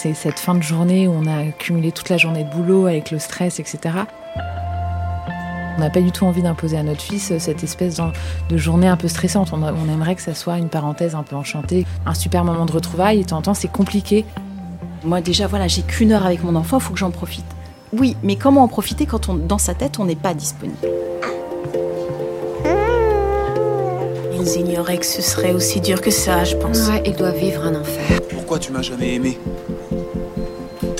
C'est cette fin de journée où on a accumulé toute la journée de boulot avec le stress, etc. On n'a pas du tout envie d'imposer à notre fils cette espèce de journée un peu stressante. On, a- on aimerait que ça soit une parenthèse un peu enchantée, un super moment de retrouvailles. Et de temps en temps, c'est compliqué. Moi déjà, voilà, j'ai qu'une heure avec mon enfant, il faut que j'en profite. Oui, mais comment en profiter quand on, dans sa tête, on n'est pas disponible? Ils ignoraient que ce serait aussi dur que ça, je pense. Ouais, il doit vivre un enfer. Pourquoi tu m'as jamais aimé?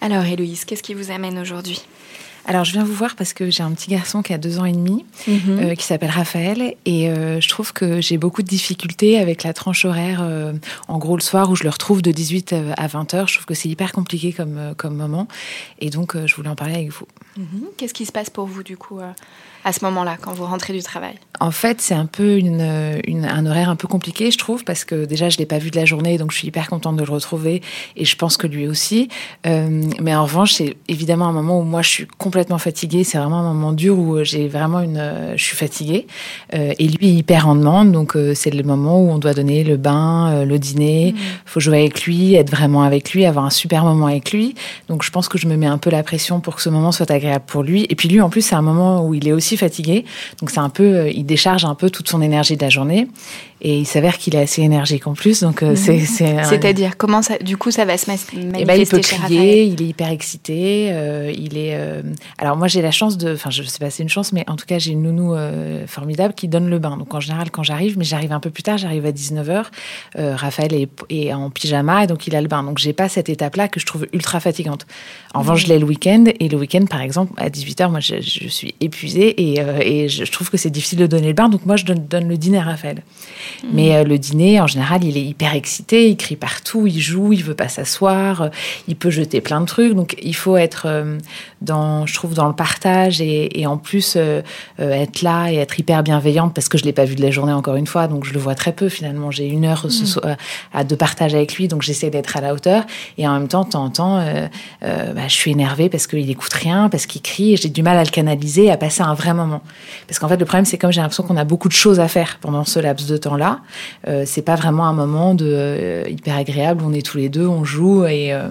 Alors Héloïse, qu'est-ce qui vous amène aujourd'hui? Alors, je viens vous voir parce que j'ai un petit garçon qui a deux ans et demi, euh, qui s'appelle Raphaël, et euh, je trouve que j'ai beaucoup de difficultés avec la tranche horaire, euh, en gros le soir où je le retrouve de 18 à 20 heures. Je trouve que c'est hyper compliqué comme, comme moment, et donc je voulais en parler avec vous. Qu'est-ce qui se passe pour vous du coup à ce moment-là, quand vous rentrez du travail? En fait, c'est un peu une, une- un horaire un peu compliqué, je trouve, parce que déjà, je l'ai pas vu de la journée, donc je suis hyper contente de le retrouver, et je pense que lui aussi. Euh, mais en revanche, c'est évidemment un moment où moi, je suis complètement fatiguée. C'est vraiment un moment dur où j'ai vraiment une, euh, je suis fatiguée, Euh, et lui est hyper en demande. Donc euh, c'est le moment où on doit donner le bain, euh, le dîner. Faut jouer avec lui, être vraiment avec lui, avoir un super moment avec lui. Donc je pense que je me mets un peu la pression pour que ce moment soit agréable pour lui. Et puis lui, en plus, c'est un moment où il est aussi fatigué. Donc c'est un peu, euh, il décharge un peu toute son énergie de la journée. Et il s'avère qu'il est assez énergique en plus. Donc euh, c'est, c'est un- C'est-à-dire, comment ça, du coup, ça va se mas- eh ben, il manifester peut crier, il est hyper excité, euh, il est. euh, Alors moi j'ai la chance de, enfin je sais pas si c'est une chance, mais en tout cas j'ai une nounou euh, formidable qui donne le bain. Donc en général quand j'arrive, mais j'arrive un peu plus tard, j'arrive à 19h, Raphaël est, est en pyjama et donc il a le bain. Donc j'ai pas cette étape-là que je trouve ultra fatigante. En revanche je l'ai le week-end et le week-end par exemple à 18h, moi je, je suis épuisée et, et je trouve que c'est difficile de donner le bain. Donc moi je donne, donne le dîner à Raphaël. Mais euh, le dîner, en général, il est hyper excité, il crie partout, il joue, il veut pas s'asseoir, euh, il peut jeter plein de trucs. Donc il faut être euh, dans, je trouve, dans le partage et, et en plus être là et être hyper bienveillante parce que je l'ai pas vu de la journée encore une fois, donc je le vois très peu finalement. J'ai une heure ce soir à de partage avec lui, donc j'essaie d'être à la hauteur et en même temps, de temps en temps, bah, je suis énervée parce qu'il écoute rien, parce qu'il crie et j'ai du mal à le canaliser, à passer un vrai moment. Parce qu'en fait, le problème, c'est comme j'ai l'impression qu'on a beaucoup de choses à faire pendant ce laps de temps-là, euh, c'est pas vraiment un moment de euh, hyper agréable. On est tous les deux, on joue et euh,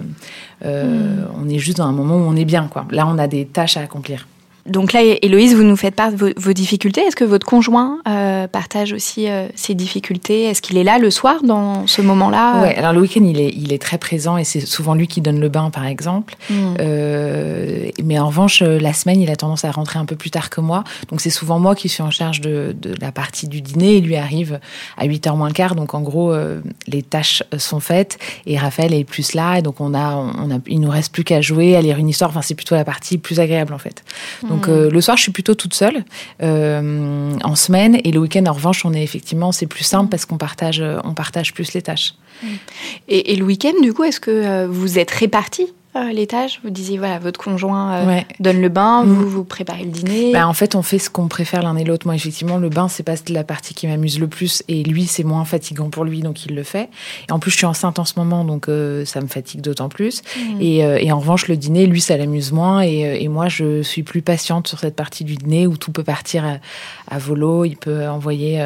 euh, on est juste dans un moment où on est bien. Quoi. Là, on a des tâches à accomplir. Donc là, Héloïse, vous nous faites part de vos, vos difficultés. Est-ce que votre conjoint euh, partage aussi euh, ses difficultés? Est-ce qu'il est là le soir dans ce moment-là? Ouais, alors le week-end, il est, il est très présent et c'est souvent lui qui donne le bain, par exemple. Mm. Euh, mais en revanche, euh, la semaine, il a tendance à rentrer un peu plus tard que moi. Donc c'est souvent moi qui suis en charge de, de la partie du dîner. Il lui arrive à 8h moins le quart. Donc en gros, euh, les tâches sont faites et Raphaël est plus là. Et donc on a, on a, il nous reste plus qu'à jouer, à lire une histoire. Enfin, c'est plutôt la partie plus agréable en fait. Donc euh, le soir, je suis plutôt toute seule euh, en semaine. Et le week-end, en revanche, on est effectivement, c'est plus simple parce qu'on partage, on partage plus les tâches. Et, et le week-end, du coup, est-ce que euh, vous êtes répartis? Euh, l'étage Vous disiez, voilà, votre conjoint euh, Ouais. donne le bain, Mm. vous, vous préparez le dîner. Bah, en fait, on fait ce qu'on préfère l'un et l'autre. Moi, effectivement, le bain, c'est pas la partie qui m'amuse le plus. Et lui, c'est moins fatigant pour lui, donc il le fait. Et en plus, je suis enceinte en ce moment, donc euh, ça me fatigue d'autant plus. Mm. Et, euh, et en revanche, le dîner, lui, ça l'amuse moins. Et, et moi, je suis plus patiente sur cette partie du dîner où tout peut partir à, à volo. Il peut envoyer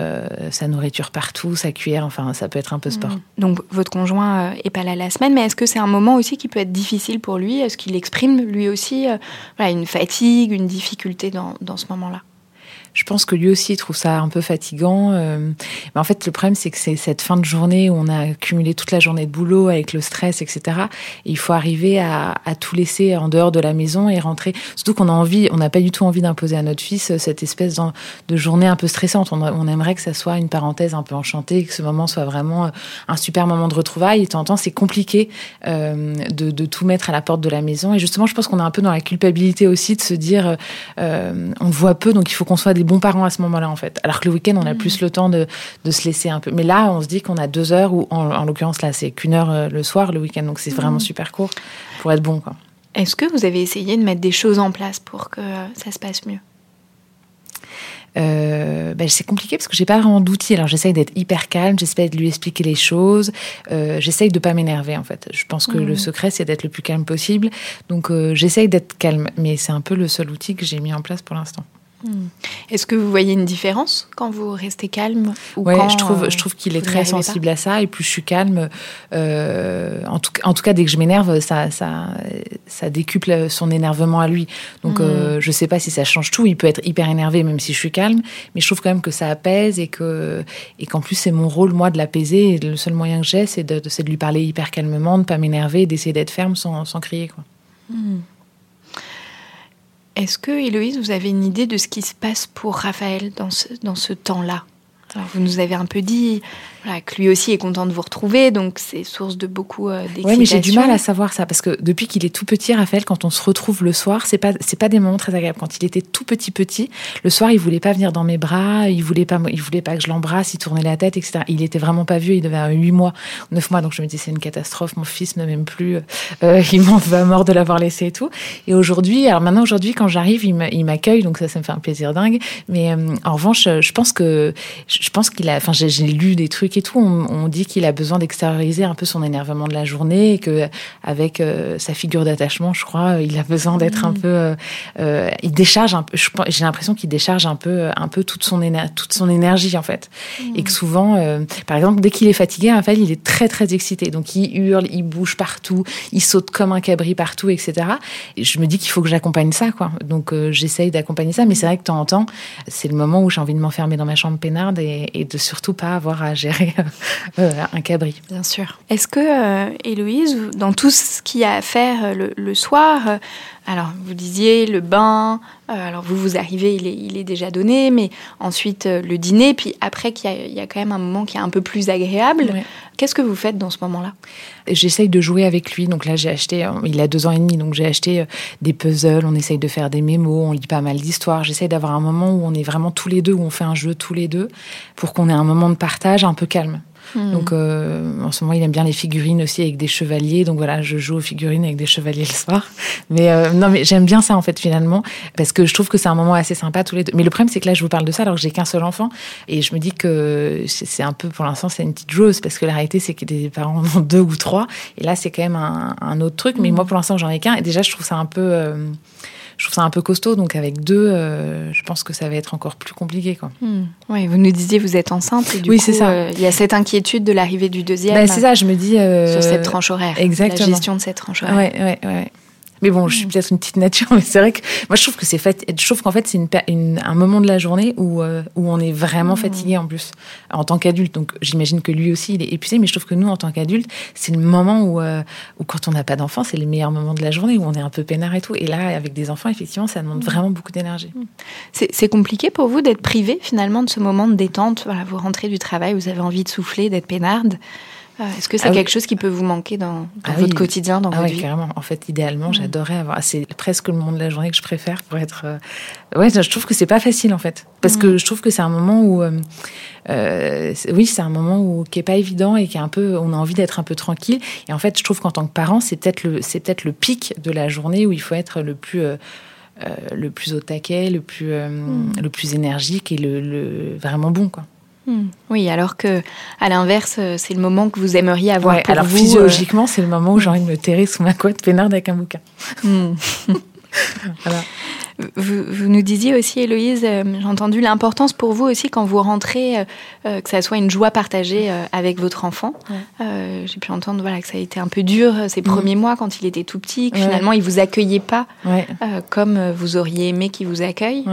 sa nourriture partout, sa cuillère. Enfin, ça peut être un peu sport. Mm. Donc votre conjoint est pas là la semaine, mais est-ce que c'est un moment aussi qui peut être difficile pour lui Est-ce qu'il exprime lui aussi euh, une fatigue, une difficulté dans ce moment-là? Je pense que lui aussi il trouve ça un peu fatigant. euh, mais en fait, le problème, c'est que c'est cette fin de journée où on a accumulé toute la journée de boulot avec le stress, etc. Et il faut arriver à, à tout laisser en dehors de la maison et rentrer. Surtout qu'on a envie, on n'a pas du tout envie d'imposer à notre fils euh, cette espèce de journée un peu stressante. On, aimerait que ça soit une parenthèse un peu enchantée, que ce moment soit vraiment euh, un super moment de retrouvailles. Et temps c'est compliqué euh, de, de tout mettre à la porte de la maison. Et justement, je pense qu'on est un peu dans la culpabilité aussi de se dire, euh, on voit peu, donc il faut qu'on soit des bons parents à ce moment-là, en fait. Alors que le week-end, on a plus le temps de, de se laisser un peu. Mais là, on se dit qu'on a deux heures, ou en, en l'occurrence, là, c'est qu'une heure euh, le soir, le week-end, donc c'est vraiment super court pour être bon, quoi. Est-ce que vous avez essayé de mettre des choses en place pour que ça se passe mieux? Euh, ben, c'est compliqué parce que j'ai pas vraiment d'outils. Alors j'essaye d'être hyper calme, j'essaye de lui expliquer les choses, euh, j'essaye de pas m'énerver en fait. Je pense que le secret c'est d'être le plus calme possible. Donc euh, j'essaye d'être calme, mais c'est un peu le seul outil que j'ai mis en place pour l'instant. Est-ce que vous voyez une différence quand vous restez calme ou Ouais, quand, je trouve, euh, je trouve qu'il est très sensible à ça. Et plus je suis calme, euh, en, tout, en tout cas, dès que je m'énerve, ça, ça, ça décuple son énervement à lui. Donc, euh, je sais pas si ça change tout. Il peut être hyper énervé, même si je suis calme. Mais je trouve quand même que ça apaise et que, et qu'en plus, c'est mon rôle, moi, de l'apaiser. Et le seul moyen que j'ai, c'est de, c'est de lui parler hyper calmement, de pas m'énerver, d'essayer d'être ferme sans, sans crier, quoi. Est-ce que, Héloïse, vous avez une idée de ce qui se passe pour Raphaël dans ce, dans ce temps-là? Alors, Vous nous avez un peu dit voilà, que lui aussi est content de vous retrouver, donc c'est source de beaucoup euh, d'excitation. Ouais, mais j'ai du mal à savoir ça parce que depuis qu'il est tout petit, Raphaël, quand on se retrouve le soir, c'est pas c'est pas des moments très agréables. Quand il était tout petit petit, le soir, il voulait pas venir dans mes bras, il voulait pas, il voulait pas que je l'embrasse, il tournait la tête, etc. Il était vraiment pas vieux, il devait avoir 8 mois, 9 mois, donc je me dis c'est une catastrophe, mon fils ne m'aime plus, euh, il m'en va mort de l'avoir laissé et tout. Et aujourd'hui, alors maintenant aujourd'hui, quand j'arrive, il m'a- il m'accueille, donc ça, ça me fait un plaisir dingue. Mais euh, en revanche, je pense que je pense qu'il a, enfin j'ai lu des trucs et tout, on, on dit qu'il a besoin d'extérioriser un peu son énervement de la journée et que avec euh, sa figure d'attachement, je crois, il a besoin d'être un peu, euh, euh, il décharge un peu. je J'ai l'impression qu'il décharge un peu, un peu toute son éner- toute son énergie en fait, et que souvent, euh, par exemple, dès qu'il est fatigué, Raphaël, il est très très excité, donc il hurle, il bouge partout, il saute comme un cabri partout, etc. Et je me dis qu'il faut que j'accompagne ça, quoi. Donc j'essaye d'accompagner ça, mais c'est vrai que de temps en temps, c'est le moment où j'ai envie de m'enfermer dans ma chambre peinarde et, et de surtout pas avoir à gérer euh, un cabri. Bien sûr. Est-ce que, euh, Héloïse, dans tout ce qu'il y a à faire euh, le, soir, alors vous disiez le bain, euh, alors vous vous arrivez, il est, il est déjà donné, mais ensuite euh, le dîner, puis après qu'il y, y a quand même un moment qui est un peu plus agréable. Ouais. Qu'est-ce que vous faites dans ce moment-là? J'essaye de jouer avec lui. Donc là, j'ai acheté, euh, il a deux ans et demi, donc j'ai acheté des puzzles, on essaye de faire des mémos, on lit pas mal d'histoires. J'essaye d'avoir un moment où on est vraiment tous les deux, où on fait un jeu tous les deux, pour qu'on ait un moment de partage un peu calme. Donc euh, en ce moment, il aime bien les figurines aussi avec des chevaliers. Donc voilà, je joue aux figurines avec des chevaliers le soir. Mais euh, non, mais j'aime bien ça en fait finalement parce que je trouve que c'est un moment assez sympa tous les deux. Mais le problème, c'est que là, je vous parle de ça alors que j'ai qu'un seul enfant et je me dis que c'est un peu pour l'instant c'est une petite joueuse parce que la réalité c'est que des parents en ont deux ou trois et là c'est quand même un, un autre truc. Mais moi pour l'instant j'en ai qu'un et déjà je trouve ça un peu euh, je trouve ça un peu costaud. Donc avec deux, euh, je pense que ça va être encore plus compliqué quoi. Oui, vous nous disiez vous êtes enceinte et du Oui, c'est ça. euh, il y a cette inquiétude de l'arrivée du deuxième Bah, c'est ça, je me dis euh, sur cette tranche horaire, exactement. la gestion de cette tranche horaire. Ouais, ouais, ouais. Mais bon, je suis peut-être une petite nature, mais c'est vrai que moi je trouve que c'est fat... je trouve qu'en fait c'est une, un moment de la journée où euh, où on est vraiment fatigué en plus en tant qu'adulte. Donc j'imagine que lui aussi il est épuisé, mais je trouve que nous en tant qu'adultes c'est le moment où euh, où quand on n'a pas d'enfants c'est le meilleur moment de la journée où on est un peu peinard et tout. Et là avec des enfants effectivement ça demande vraiment beaucoup d'énergie. C'est c'est compliqué pour vous d'être privé finalement de ce moment de détente? Voilà, vous rentrez du travail, vous avez envie de souffler, d'être peinarde. Euh, Est-ce que c'est Ah oui. quelque chose qui peut vous manquer dans, dans Ah votre oui. quotidien, dans Ah votre ouais, vie? carrément. En fait, idéalement, Mm. j'adorerais avoir. C'est presque le moment de la journée que je préfère pour être. euh, Ouais, je trouve que c'est pas facile en fait, parce que je trouve que c'est un moment où, euh, euh, oui, c'est un moment où qui est pas évident et qui est un peu, on a envie d'être un peu tranquille. Et en fait, je trouve qu'en tant que parent, c'est peut-être le, c'est peut-être le pic de la journée où il faut être le plus. euh, euh, le plus au taquet, le plus, euh, Mm. le plus énergique et le, le- vraiment bon quoi. Hmm. Oui, alors que à l'inverse, euh, c'est le moment que vous aimeriez avoir Ouais, pour alors vous. euh, physiologiquement, c'est le moment où j'ai envie de me terrer sous ma couette peinarde avec un bouquin. Hmm. Voilà. Vous, vous nous disiez aussi, Héloïse, euh, j'ai entendu l'importance pour vous aussi quand vous rentrez, euh, que ça soit une joie partagée avec votre enfant. Ouais. J'ai pu entendre voilà, que ça a été un peu dur ces premiers mois quand il était tout petit, que Ouais. finalement il vous accueillait pas comme vous auriez aimé qu'il vous accueille.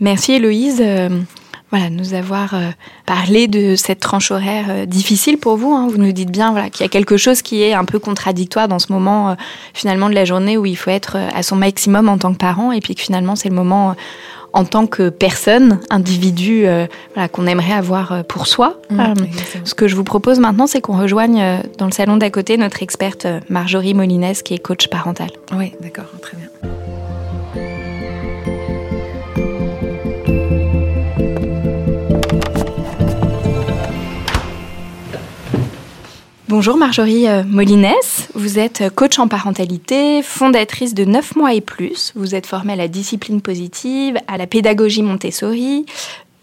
Merci Héloïse voilà, nous avoir euh, parlé de cette tranche horaire euh, difficile pour vous. hein. Vous nous dites bien voilà, qu'il y a quelque chose qui est un peu contradictoire dans ce moment euh, finalement de la journée où il faut être à son maximum en tant que parent et puis que finalement c'est le moment en tant que personne, individu euh, voilà, qu'on aimerait avoir pour soi. Mm, Euh, ce que je vous propose maintenant, c'est qu'on rejoigne euh, dans le salon d'à côté notre experte Marjorie Molines qui est coach parental. Oui, d'accord, très bien. Bonjour Marjorie euh, Molines, vous êtes euh, coach en parentalité, fondatrice de 9 mois et plus. Vous êtes formée à la discipline positive, à la pédagogie Montessori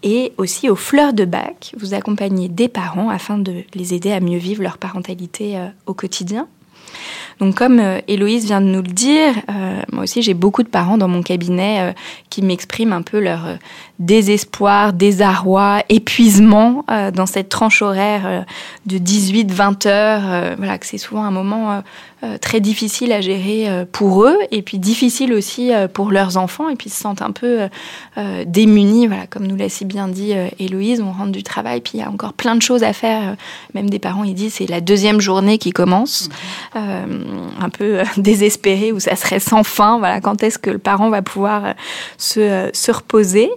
et aussi aux fleurs de bac. Vous accompagnez des parents afin de les aider à mieux vivre leur parentalité euh, au quotidien. Donc comme euh, Héloïse vient de nous le dire, euh, moi aussi j'ai beaucoup de parents dans mon cabinet euh, qui m'expriment un peu leur désespoir, désarroi, épuisement dans cette tranche horaire de 18-20 heures. voilà, que c'est souvent un moment très difficile à gérer pour eux et puis difficile aussi pour leurs enfants et puis ils se sentent un peu démunis. Voilà, comme nous l'a si bien dit Héloïse, on rentre du travail puis il y a encore plein de choses à faire. Même des parents, ils disent c'est la deuxième journée qui commence. Euh, un peu euh, désespérés où ça serait sans fin. Voilà, quand est-ce que le parent va pouvoir euh, se, euh, se reposer?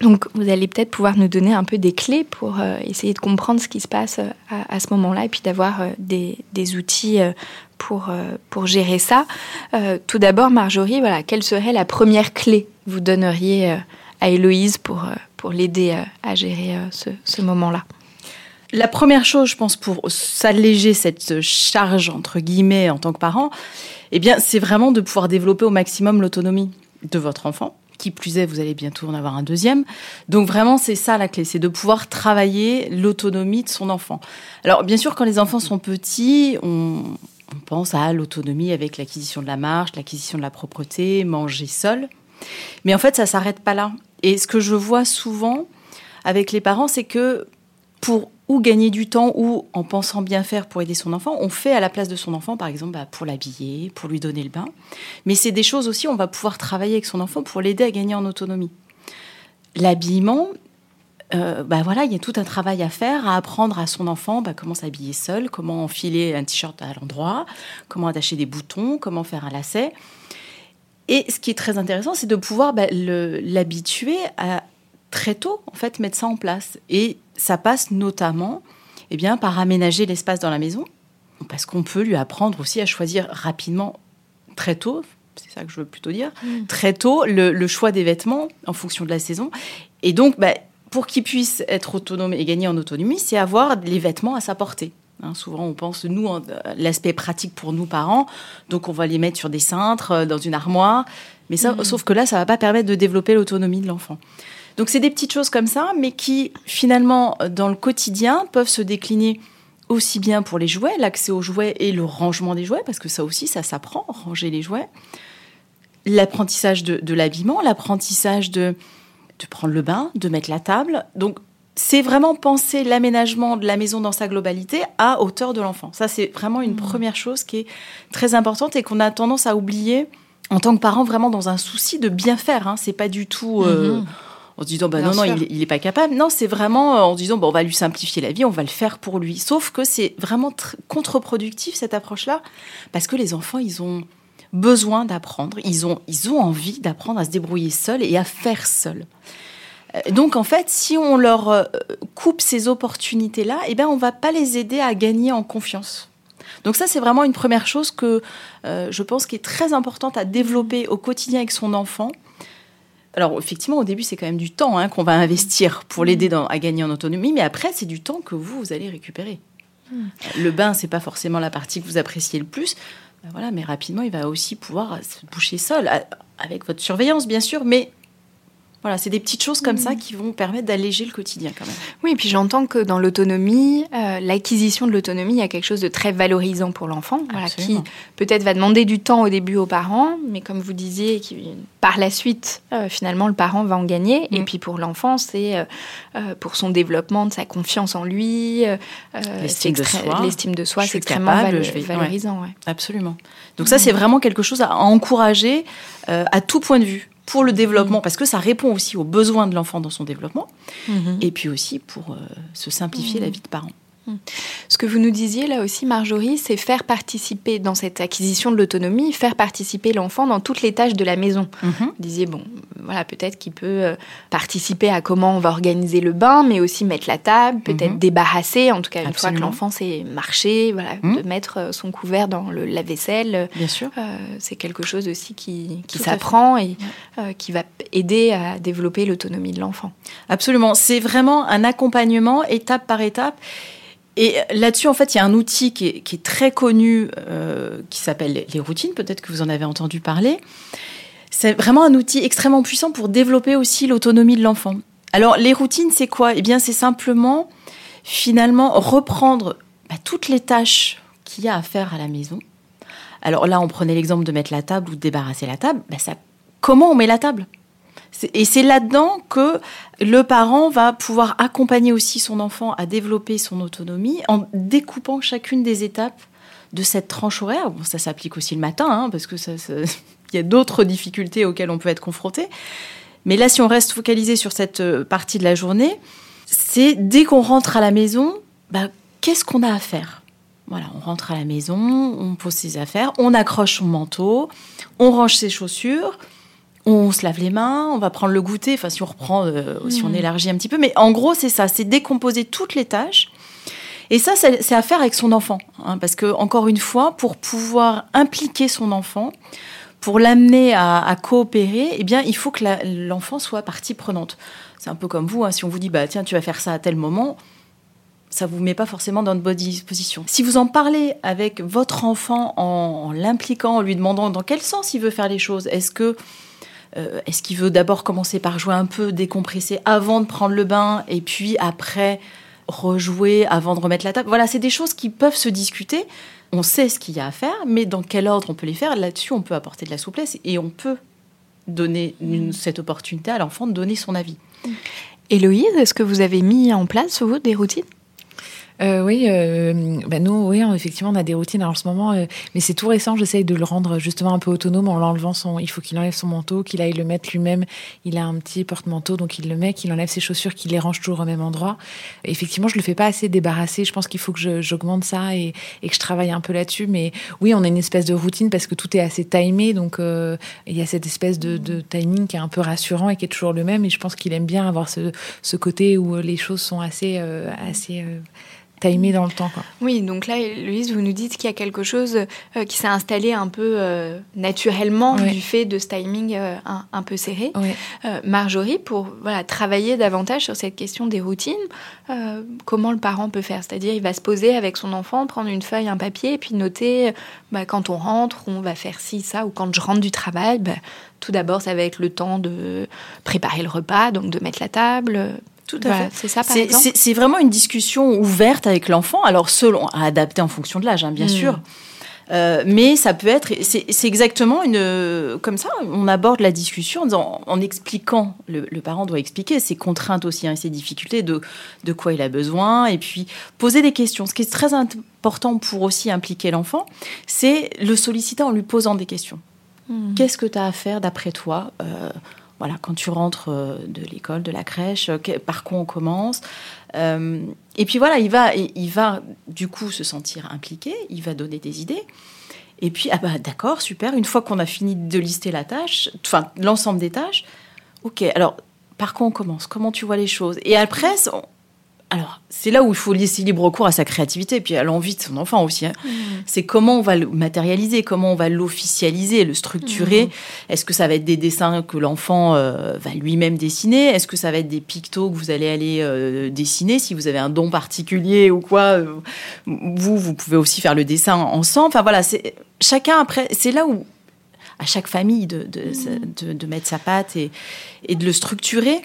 Donc, vous allez peut-être pouvoir nous donner un peu des clés pour euh, essayer de comprendre ce qui se passe euh, à, ce moment-là et puis d'avoir euh, des, des outils euh, pour, euh, pour gérer ça. Euh, tout d'abord, Marjorie, voilà, quelle serait la première clé que vous donneriez euh, à Héloïse pour, euh, pour l'aider euh, à gérer euh, ce, ce moment-là? La première chose, je pense, pour s'alléger cette charge, entre guillemets, en tant que parent, eh bien, c'est vraiment de pouvoir développer au maximum l'autonomie de votre enfant. Qui plus est, vous allez bientôt en avoir un deuxième. Donc vraiment, c'est ça la clé, c'est de pouvoir travailler l'autonomie de son enfant. Alors bien sûr, quand les enfants sont petits, on, on pense à l'autonomie avec l'acquisition de la marche, l'acquisition de la propreté, manger seul. Mais en fait, ça s'arrête pas là. Et ce que je vois souvent avec les parents, c'est que pour ou gagner du temps ou en pensant bien faire pour aider son enfant, on fait à la place de son enfant, par exemple, bah, pour l'habiller, pour lui donner le bain. Mais c'est des choses aussi, on va pouvoir travailler avec son enfant pour l'aider à gagner en autonomie. L'habillement, euh, bah voilà, il y a tout un travail à faire, à apprendre à son enfant bah, comment s'habiller seul, comment enfiler un t-shirt à l'endroit, comment attacher des boutons, comment faire un lacet. Et ce qui est très intéressant, c'est de pouvoir bah, l'habituer à très tôt, en fait, mettre ça en place. Et ça passe notamment eh bien, par aménager l'espace dans la maison, parce qu'on peut lui apprendre aussi à choisir rapidement, très tôt, c'est ça que je veux plutôt dire, très tôt, le, le choix des vêtements en fonction de la saison. Et donc, bah, pour qu'il puisse être autonome et gagner en autonomie, c'est avoir les vêtements à sa portée. Hein, souvent, on pense, nous, euh, l'aspect pratique pour nous parents, donc on va les mettre sur des cintres, euh, dans une armoire. Mais ça, sauf que là, ça va pas permettre de développer l'autonomie de l'enfant. Donc, c'est des petites choses comme ça, mais qui, finalement, dans le quotidien, peuvent se décliner aussi bien pour les jouets, l'accès aux jouets et le rangement des jouets, parce que ça aussi, ça s'apprend, ranger les jouets. L'apprentissage de, de l'habillement, l'apprentissage de, de prendre le bain, de mettre la table. Donc, c'est vraiment penser l'aménagement de la maison dans sa globalité à hauteur de l'enfant. Ça, c'est vraiment une première chose qui est très importante et qu'on a tendance à oublier en tant que parent, vraiment dans un souci de bien faire. Hein. C'est pas du tout euh, en se disant bah Bien non, non, sûr. il, il est pas capable. Non, c'est vraiment euh, en se disant bon, on va lui simplifier la vie, on va le faire pour lui. Sauf que c'est vraiment tr- contre-productif cette approche-là parce que les enfants, ils ont besoin d'apprendre, ils ont, ils ont envie d'apprendre à se débrouiller seuls et à faire seuls. Euh, Donc en fait, si on leur euh, coupe ces opportunités-là, eh ben on va pas les aider à gagner en confiance. Donc ça, c'est vraiment une première chose que euh, je pense qui est très importante à développer au quotidien avec son enfant. Alors effectivement, au début, c'est quand même du temps hein, qu'on va investir pour l'aider dans- à gagner en autonomie, mais après, c'est du temps que vous, vous allez récupérer. Le bain, c'est pas forcément la partie que vous appréciez le plus. Ben voilà, mais rapidement, il va aussi pouvoir se boucher seul, avec votre surveillance, bien sûr, mais voilà, c'est des petites choses comme ça qui vont permettre d'alléger le quotidien quand même. Oui, et puis j'entends que dans l'autonomie, euh, l'acquisition de l'autonomie, il y a quelque chose de très valorisant pour l'enfant, voilà, qui peut-être va demander du temps au début aux parents, mais comme vous disiez, qui, par la suite, euh, finalement, le parent va en gagner. Et Mm. puis pour l'enfant, c'est euh, pour son développement, de sa confiance en lui, L'estime de soi. l'estime de soi, c'est extrêmement capable, vais- valorisant. ouais. Absolument. Donc ça, c'est vraiment quelque chose à encourager à tout point de vue pour le développement, parce que ça répond aussi aux besoins de l'enfant dans son développement, et puis aussi pour euh, se simplifier la vie de parent. Ce que vous nous disiez là aussi, Marjorie, c'est faire participer dans cette acquisition de l'autonomie, faire participer l'enfant dans toutes les tâches de la maison. Vous disiez, bon, voilà, peut-être qu'il peut euh, participer à comment on va organiser le bain, mais aussi mettre la table, peut-être Mhm. débarrasser, en tout cas, une fois que l'enfant sait marcher, voilà, Mhm. de mettre euh, son couvert dans le lave-vaisselle. Bien sûr. Euh, c'est quelque chose aussi qui, qui s'apprend et euh, qui va aider à développer l'autonomie de l'enfant. Absolument. C'est vraiment un accompagnement étape par étape. Et là-dessus, en fait, il y a un outil qui est, très connu, euh, qui s'appelle les routines. Peut-être que vous en avez entendu parler. C'est vraiment un outil extrêmement puissant pour développer aussi l'autonomie de l'enfant. Alors, les routines, c'est quoi? Eh bien, c'est simplement, finalement, reprendre bah, toutes les tâches qu'il y a à faire à la maison. Alors là, on prenait l'exemple de mettre la table ou de débarrasser la table. Bah, comment on met la table? Et c'est là-dedans que le parent va pouvoir accompagner aussi son enfant à développer son autonomie en découpant chacune des étapes de cette tranche horaire. Ça s'applique aussi le matin, hein, parce que ça- il y a d'autres difficultés auxquelles on peut être confronté. Mais là, si on reste focalisé sur cette euh, partie de la journée, c'est dès qu'on rentre à la maison, bah, qu'est-ce qu'on a à faire? Voilà, on rentre à la maison, on pose ses affaires, on accroche son manteau, on range ses chaussures, on se lave les mains, on va prendre le goûter, enfin si on reprend, euh, si on élargit un petit peu. Mais en gros, c'est ça, c'est décomposer toutes les tâches. Et ça, c'est à faire avec son enfant. hein, parce que, encore une fois, pour pouvoir impliquer son enfant, pour l'amener à, à coopérer, eh bien, il faut que l'enfant soit partie prenante. C'est un peu comme vous, hein, si on vous dit, bah, tiens, tu vas faire ça à tel moment, ça vous met pas forcément dans de bonnes dispositions. Si vous en parlez avec votre enfant en, en l'impliquant, en lui demandant dans quel sens il veut faire les choses, est-ce que euh, est-ce qu'il veut d'abord commencer par jouer un peu, décompresser avant de prendre le bain, et puis après rejouer avant de remettre la table? Voilà, c'est des choses qui peuvent se discuter. On sait ce qu'il y a à faire, mais dans quel ordre on peut les faire? Là-dessus, on peut apporter de la souplesse et on peut donner une- cette opportunité à l'enfant de donner son avis. Héloïse, est-ce que vous avez mis en place, vous, des routines? Euh, oui, euh, bah nous, oui, effectivement, on a des routines en ce moment, euh, mais c'est tout récent. J'essaye de le rendre justement un peu autonome en l'enlevant son. Il faut qu'il enlève son manteau, qu'il aille le mettre lui-même. Il a un petit porte-manteau, donc il le met, qu'il enlève ses chaussures, qu'il les range toujours au même endroit. Effectivement, je le fais pas assez débarrasser. Je pense qu'il faut que j'augmente ça et, que je travaille un peu là-dessus. Mais oui, on a une espèce de routine parce que tout est assez timé, donc euh, il y a cette espèce de, timing qui est un peu rassurant et qui est toujours le même. Et je pense qu'il aime bien avoir ce, ce côté où les choses sont assez, euh, assez timées dans le temps. Quoi. Oui, donc là, Louise, vous nous dites qu'il y a quelque chose euh, qui s'est installé un peu euh, naturellement du fait de ce timing euh, un, un peu serré. Marjorie, pour voilà, travailler davantage sur cette question des routines, comment le parent peut faire? C'est-à-dire, il va se poser avec son enfant, prendre une feuille, un papier, et puis noter, bah, quand on rentre, on va faire ci, ça, ou quand je rentre du travail, bah, tout d'abord, ça va être le temps de préparer le repas, donc de mettre la table. Tout à Voilà, fait. C'est ça, par C'est- exemple C'est c'est vraiment une discussion ouverte avec l'enfant, alors selon, à adapter en fonction de l'âge, hein, bien Mm. sûr. Euh, mais ça peut être, c'est exactement une, comme ça, on aborde la discussion en, disant- en expliquant, le, le parent doit expliquer ses contraintes aussi, hein, ses difficultés, de, de quoi il a besoin, et puis poser des questions. Ce qui est très important pour aussi impliquer l'enfant, c'est le solliciter en lui posant des questions. Mm. Qu'est-ce que tu as à faire d'après toi? Euh, Voilà, quand tu rentres euh, de l'école, de la crèche, euh, par quoi on commence Euh, Et puis voilà, il va, il va du coup se sentir impliqué, il va donner des idées. Et puis, ah bah d'accord, super, une fois qu'on a fini de lister la tâche, enfin l'ensemble des tâches, ok, alors par quoi on commence Comment tu vois les choses Et après, alors c'est là où il faut laisser libre cours à sa créativité et puis à l'envie de son enfant aussi. hein. C'est comment on va le matérialiser, comment on va l'officialiser, le structurer. Est-ce que ça va être des dessins que l'enfant euh, va lui-même dessiner? Est-ce que ça va être des pictos que vous allez aller euh, dessiner? Si vous avez un don particulier ou quoi, euh, vous, vous pouvez aussi faire le dessin ensemble. Enfin voilà, c'est chacun après, c'est là où à chaque famille de, de, de- de mettre sa patte et, et de le structurer.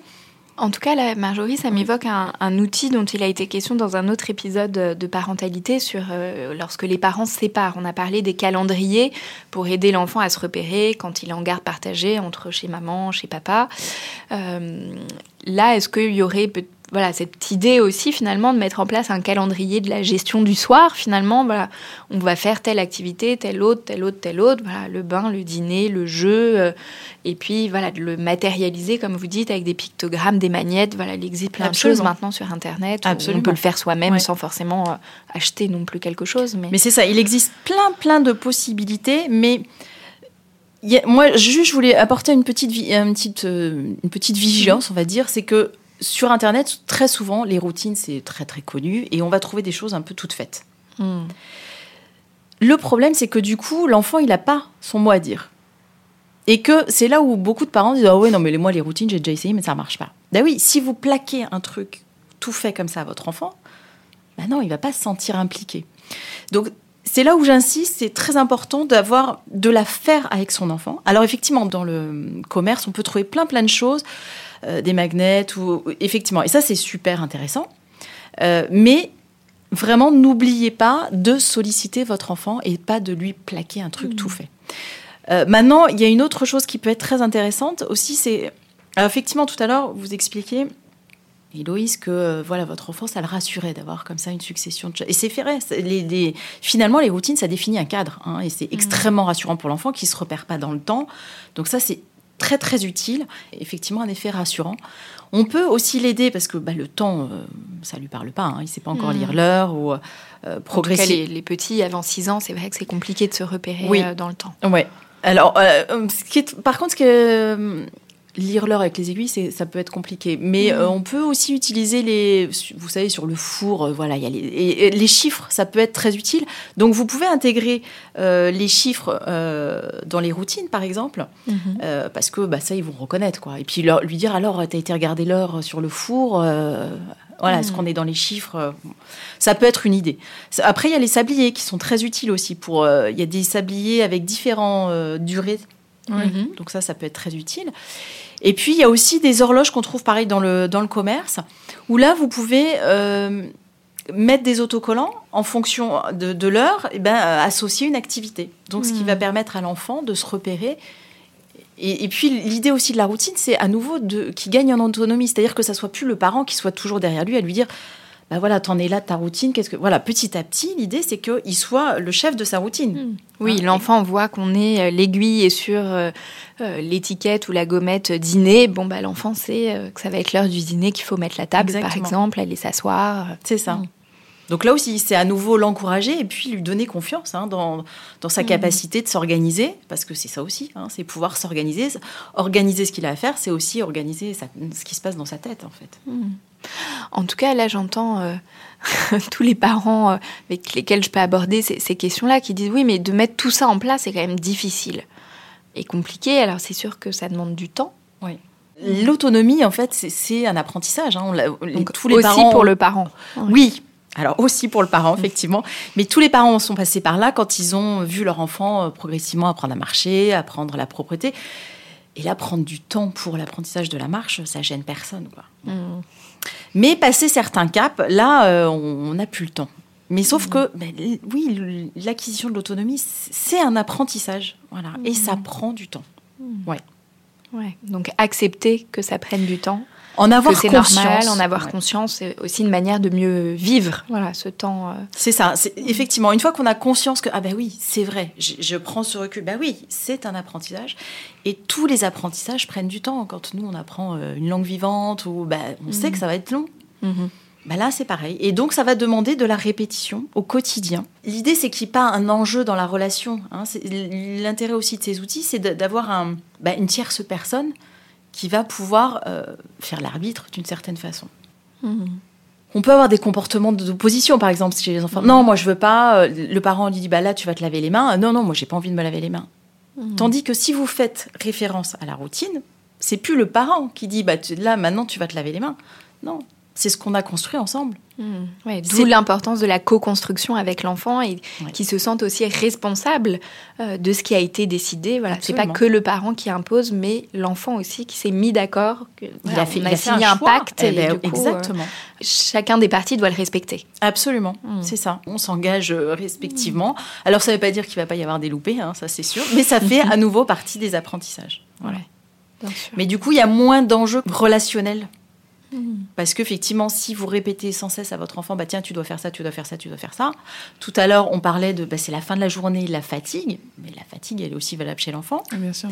En tout cas, là, Marjorie, ça m'évoque un, un outil dont il a été question dans un autre épisode de parentalité sur euh, lorsque les parents se séparent. On a parlé des calendriers pour aider l'enfant à se repérer quand il est en garde partagée entre chez maman, chez papa. Euh, là, est-ce qu'il y aurait peut- voilà, cette idée aussi finalement de mettre en place un calendrier de la gestion du soir Finalement, voilà, on va faire telle activité, telle autre, telle autre, telle autre. Voilà, le bain, le dîner, le jeu. euh, et puis voilà, de le matérialiser, comme vous dites, avec des pictogrammes, des magnettes. Voilà, il existe plein de choses maintenant sur Internet. Absolument. On peut le faire soi-même Ouais. sans forcément euh, acheter non plus quelque chose. Mais, Mais c'est ça, il existe plein, plein de possibilités, mais a- moi, juste, je voulais apporter une petite, une petite, euh, une petite vigilance, on va dire, c'est que sur Internet, très souvent, les routines, c'est très, très connu, et on va trouver des choses un peu toutes faites. Hmm. Le problème, c'est que du coup, l'enfant, il n'a pas son mot à dire. Et que c'est là où beaucoup de parents disent Ah ouais, non, mais les- moi, les routines, j'ai déjà essayé, mais ça marche pas. Ben oui, si vous plaquez un truc tout fait comme ça à votre enfant, ben non, il va pas se sentir impliqué. Donc, c'est là où j'insiste, c'est très important d'avoir de la faire avec son enfant. Alors, effectivement, dans le commerce, on peut trouver plein, plein de choses, des magnets, ou effectivement. Et ça, c'est super intéressant. Euh, mais vraiment, n'oubliez pas de solliciter votre enfant et pas de lui plaquer un truc tout fait. Euh, maintenant, il y a une autre chose qui peut être très intéressante aussi, c'est effectivement tout à l'heure vous expliquiez Héloïse que euh, voilà votre enfant ça le rassurait d'avoir comme ça une succession de choses et c'est vrai. c'est- Les, les- finalement les routines ça définit un cadre hein, et c'est extrêmement rassurant pour l'enfant qui se repère pas dans le temps. Donc ça c'est très très utile. Effectivement un effet rassurant. On peut aussi l'aider parce que bah, le temps euh, ça lui parle pas. Hein, il sait pas encore lire l'heure ou euh, En tout cas, progresser. les, les petits avant 6 ans, c'est vrai que c'est compliqué de se repérer Oui. euh, dans le temps. Ouais. Alors, euh, ce qui est- par contre, ce que, lire l'heure avec les aiguilles, ça peut être compliqué. Mais euh, on peut aussi utiliser les, vous savez, sur le four, euh, voilà, il y a les, et- et les chiffres, ça peut être très utile. Donc, vous pouvez intégrer euh, les chiffres dans les routines, par exemple, euh, parce que bah, ça, ils vont reconnaître, quoi. Et puis leur- lui dire, alors, t'as été regarder l'heure sur le four. voilà, est-ce qu'on est dans les chiffres Ça peut être une idée. Après, il y a les sabliers qui sont très utiles aussi. Pour, il y a des sabliers avec différents euh, Mhm. Donc ça, ça peut être très utile. Et puis, il y a aussi des horloges qu'on trouve pareil dans le, dans le commerce, où là, vous pouvez euh, mettre des autocollants en fonction de, de l'heure, et ben, euh, associer une activité. Donc, ce qui va permettre à l'enfant de se repérer. Et, et puis, l'idée aussi de la routine, c'est à nouveau de, qu'il gagne en autonomie. C'est-à-dire que ça soit plus le parent qui soit toujours derrière lui à lui dire bah voilà, t'en es là de ta routine. Qu'est-ce que voilà, petit à petit, l'idée c'est qu'il soit le chef de sa routine. Oui, Hein, l'enfant voit qu'on est euh, l'aiguille est sur euh, euh, l'étiquette ou la gommette dîner. Bon, bah, l'enfant sait euh, que ça va être l'heure du dîner, qu'il faut mettre la table, par exemple, aller s'asseoir. C'est ça. Mm. Donc là aussi, c'est à nouveau l'encourager et puis lui donner confiance hein, dans, dans sa capacité de s'organiser, parce que c'est ça aussi, hein, c'est pouvoir s'organiser. Organiser ce qu'il a à faire, c'est aussi organiser sa- ce qui se passe dans sa tête, en fait. En tout cas, là, j'entends euh, tous les parents euh, avec lesquels je peux aborder ces, ces questions-là qui disent oui, mais de mettre tout ça en place, c'est quand même difficile et compliqué. Alors, c'est sûr que ça demande du temps. L'autonomie, en fait, c'est- un apprentissage. hein. On l'a- les- Donc, tous les aussi parents pour le parent. Oui. Alors aussi pour le parent, effectivement. Mais tous les parents sont passés par là quand ils ont vu leur enfant euh, progressivement apprendre à marcher, apprendre la propreté. Et là, prendre du temps pour l'apprentissage de la marche, ça gêne personne. Quoi. Mm. Mais passer certains caps, là, euh, on n'a plus le temps. Mais sauf que, ben, oui, l'acquisition de l'autonomie, c'est un apprentissage. Voilà. Et ça prend du temps. Ouais. Ouais. Donc, accepter que ça prenne du temps, En avoir que c'est conscience. normal, en avoir Ouais. conscience, c'est aussi une manière de mieux vivre. Voilà, ce temps. euh, C'est ça, c'est effectivement, une fois qu'on a conscience que, ah ben oui, c'est vrai, je, je prends ce recul, ben oui, c'est un apprentissage. Et tous les apprentissages prennent du temps. Quand nous, on apprend euh, une langue vivante, ou ben, on sait que ça va être long. Mhm. Ben là, c'est pareil. Et donc, ça va demander de la répétition au quotidien. L'idée, c'est qu'il n'y ait pas un enjeu dans la relation. hein. C'est- L'intérêt aussi de ces outils, c'est de- d'avoir un, ben, une tierce personne qui va pouvoir euh, faire l'arbitre d'une certaine façon. On peut avoir des comportements d'opposition, par exemple, chez les enfants. Non, moi je veux pas. Euh, Le parent lui dit bah là tu vas te laver les mains. Non, non, moi j'ai pas envie de me laver les mains. Tandis que si vous faites référence à la routine, c'est plus le parent qui dit bah là maintenant tu vas te laver les mains. Non, c'est ce qu'on a construit ensemble. Ouais, C'est- D'où l'importance de la co-construction avec l'enfant et Ouais. qui se sente aussi responsable euh, de ce qui a été décidé. Voilà, c'est pas que le parent qui impose, mais l'enfant aussi qui s'est mis d'accord. il on a fait signé un, pacte Eh et ben, du coup, euh, exactement. chacun des parties doit le respecter. Absolument, Mm. c'est ça. On s'engage euh, respectivement. Alors ça ne veut pas dire qu'il va pas y avoir des loupés, hein, ça c'est sûr, mais ça fait à nouveau partie des apprentissages. Voilà. Mais du coup, il y a moins d'enjeux relationnels. Parce qu'effectivement, si vous répétez sans cesse à votre enfant, bah tiens, tu dois faire ça, tu dois faire ça, tu dois faire ça. Tout à l'heure, on parlait de, bah, c'est la fin de la journée, la fatigue. Mais la fatigue, elle est aussi valable chez l'enfant. Bien sûr.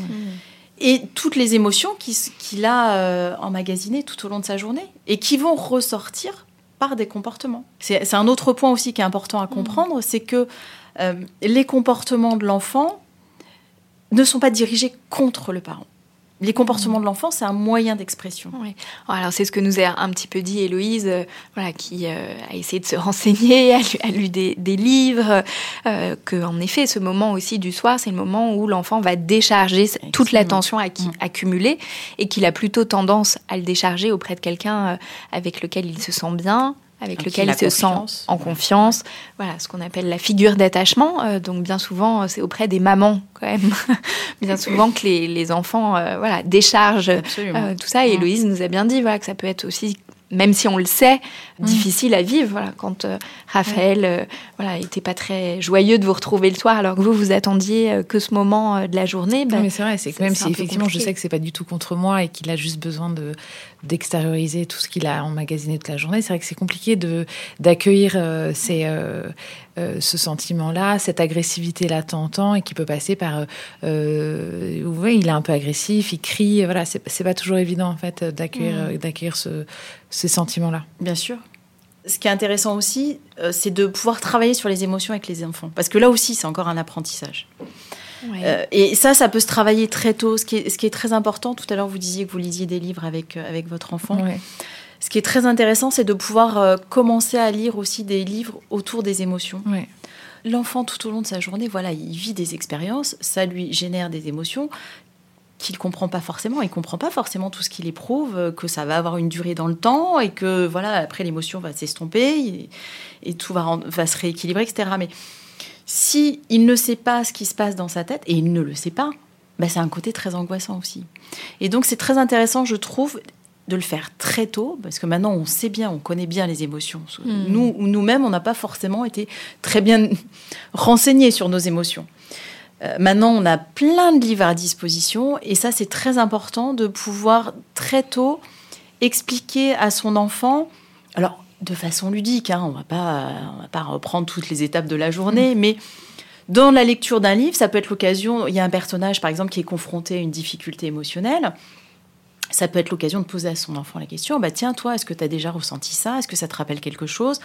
Et toutes les émotions qu'il a euh, emmagasinées tout au long de sa journée et qui vont ressortir par des comportements. C'est un autre point aussi qui est important à comprendre, c'est que euh, les comportements de l'enfant ne sont pas dirigés contre le parent. Les comportements de l'enfant, c'est un moyen d'expression. Ouais. Alors c'est ce que nous a un petit peu dit Héloïse, euh, voilà, qui euh, a essayé de se renseigner, a lu, a lu des, des livres, euh, que en effet ce moment aussi du soir, c'est le moment où l'enfant va décharger toute Exactement. la tension acqui- Mm. accumulée et qu'il a plutôt tendance à le décharger auprès de quelqu'un euh, avec lequel il se sent bien, avec lequel il se sent confiance. en confiance. Voilà, ce qu'on appelle la figure d'attachement. Euh, donc bien souvent, euh, c'est auprès des mamans quand même, bien souvent que les, les enfants, euh, voilà, déchargent euh, tout ça. Et Mm. Héloïse nous a bien dit voilà, que ça peut être aussi, même si on le sait, difficile à vivre. Voilà, quand euh, Raphaël euh, voilà, était pas très joyeux de vous retrouver le soir alors que vous, vous attendiez euh, que ce moment euh, de la journée. Ben, mais c'est vrai, c'est que même si effectivement je sais que c'est pas du tout contre moi et qu'il a juste besoin de d'extérioriser tout ce qu'il a emmagasiné toute la journée, c'est vrai que c'est compliqué de d'accueillir euh, ces, ce sentiment-là, cette agressivité-là temps et qui peut passer par, euh, oui, il est un peu agressif, il crie, voilà, c'est pas toujours évident en fait d'accueillir Mm. euh, d'accueillir ce, ces sentiments-là. Bien sûr. Ce qui est intéressant aussi, euh, c'est de pouvoir travailler sur les émotions avec les enfants. Parce que là aussi, c'est encore un apprentissage. ouais. Euh, et ça, ça peut se travailler très tôt. Ce qui est, ce qui est très important, tout à l'heure, vous disiez que vous lisiez des livres avec, euh, avec votre enfant. Ouais. Ce qui est très intéressant, c'est de pouvoir commencer à lire aussi des livres autour des émotions. Ouais. L'enfant, tout au long de sa journée, voilà, il vit des expériences, ça lui génère des émotions qu'il ne comprend pas forcément. Il comprend pas forcément tout ce qu'il éprouve, euh, que ça va avoir une durée dans le temps et que voilà, après l'émotion va s'estomper et, et tout va, se rééquilibrer, etc. Mais si il ne sait pas ce qui se passe dans sa tête et il ne le sait pas, bah, c'est un côté très angoissant aussi. Et donc c'est très intéressant, je trouve, de le faire très tôt, parce que maintenant on sait bien, on connaît bien les émotions. Hmm. Nous, nous-mêmes, on n'a pas forcément été très bien renseignés sur nos émotions. Euh, maintenant, on a plein de livres à disposition, et ça, c'est très important de pouvoir très tôt expliquer à son enfant, alors de façon ludique, hein, on va pas, on va pas reprendre toutes les étapes de la journée, mais dans la lecture d'un livre, ça peut être l'occasion. Il y a un personnage, par exemple, qui est confronté à une difficulté émotionnelle. Ça peut être l'occasion de poser à son enfant la question bah tiens, toi, est-ce que tu as déjà ressenti ça? Est-ce que ça te rappelle quelque chose?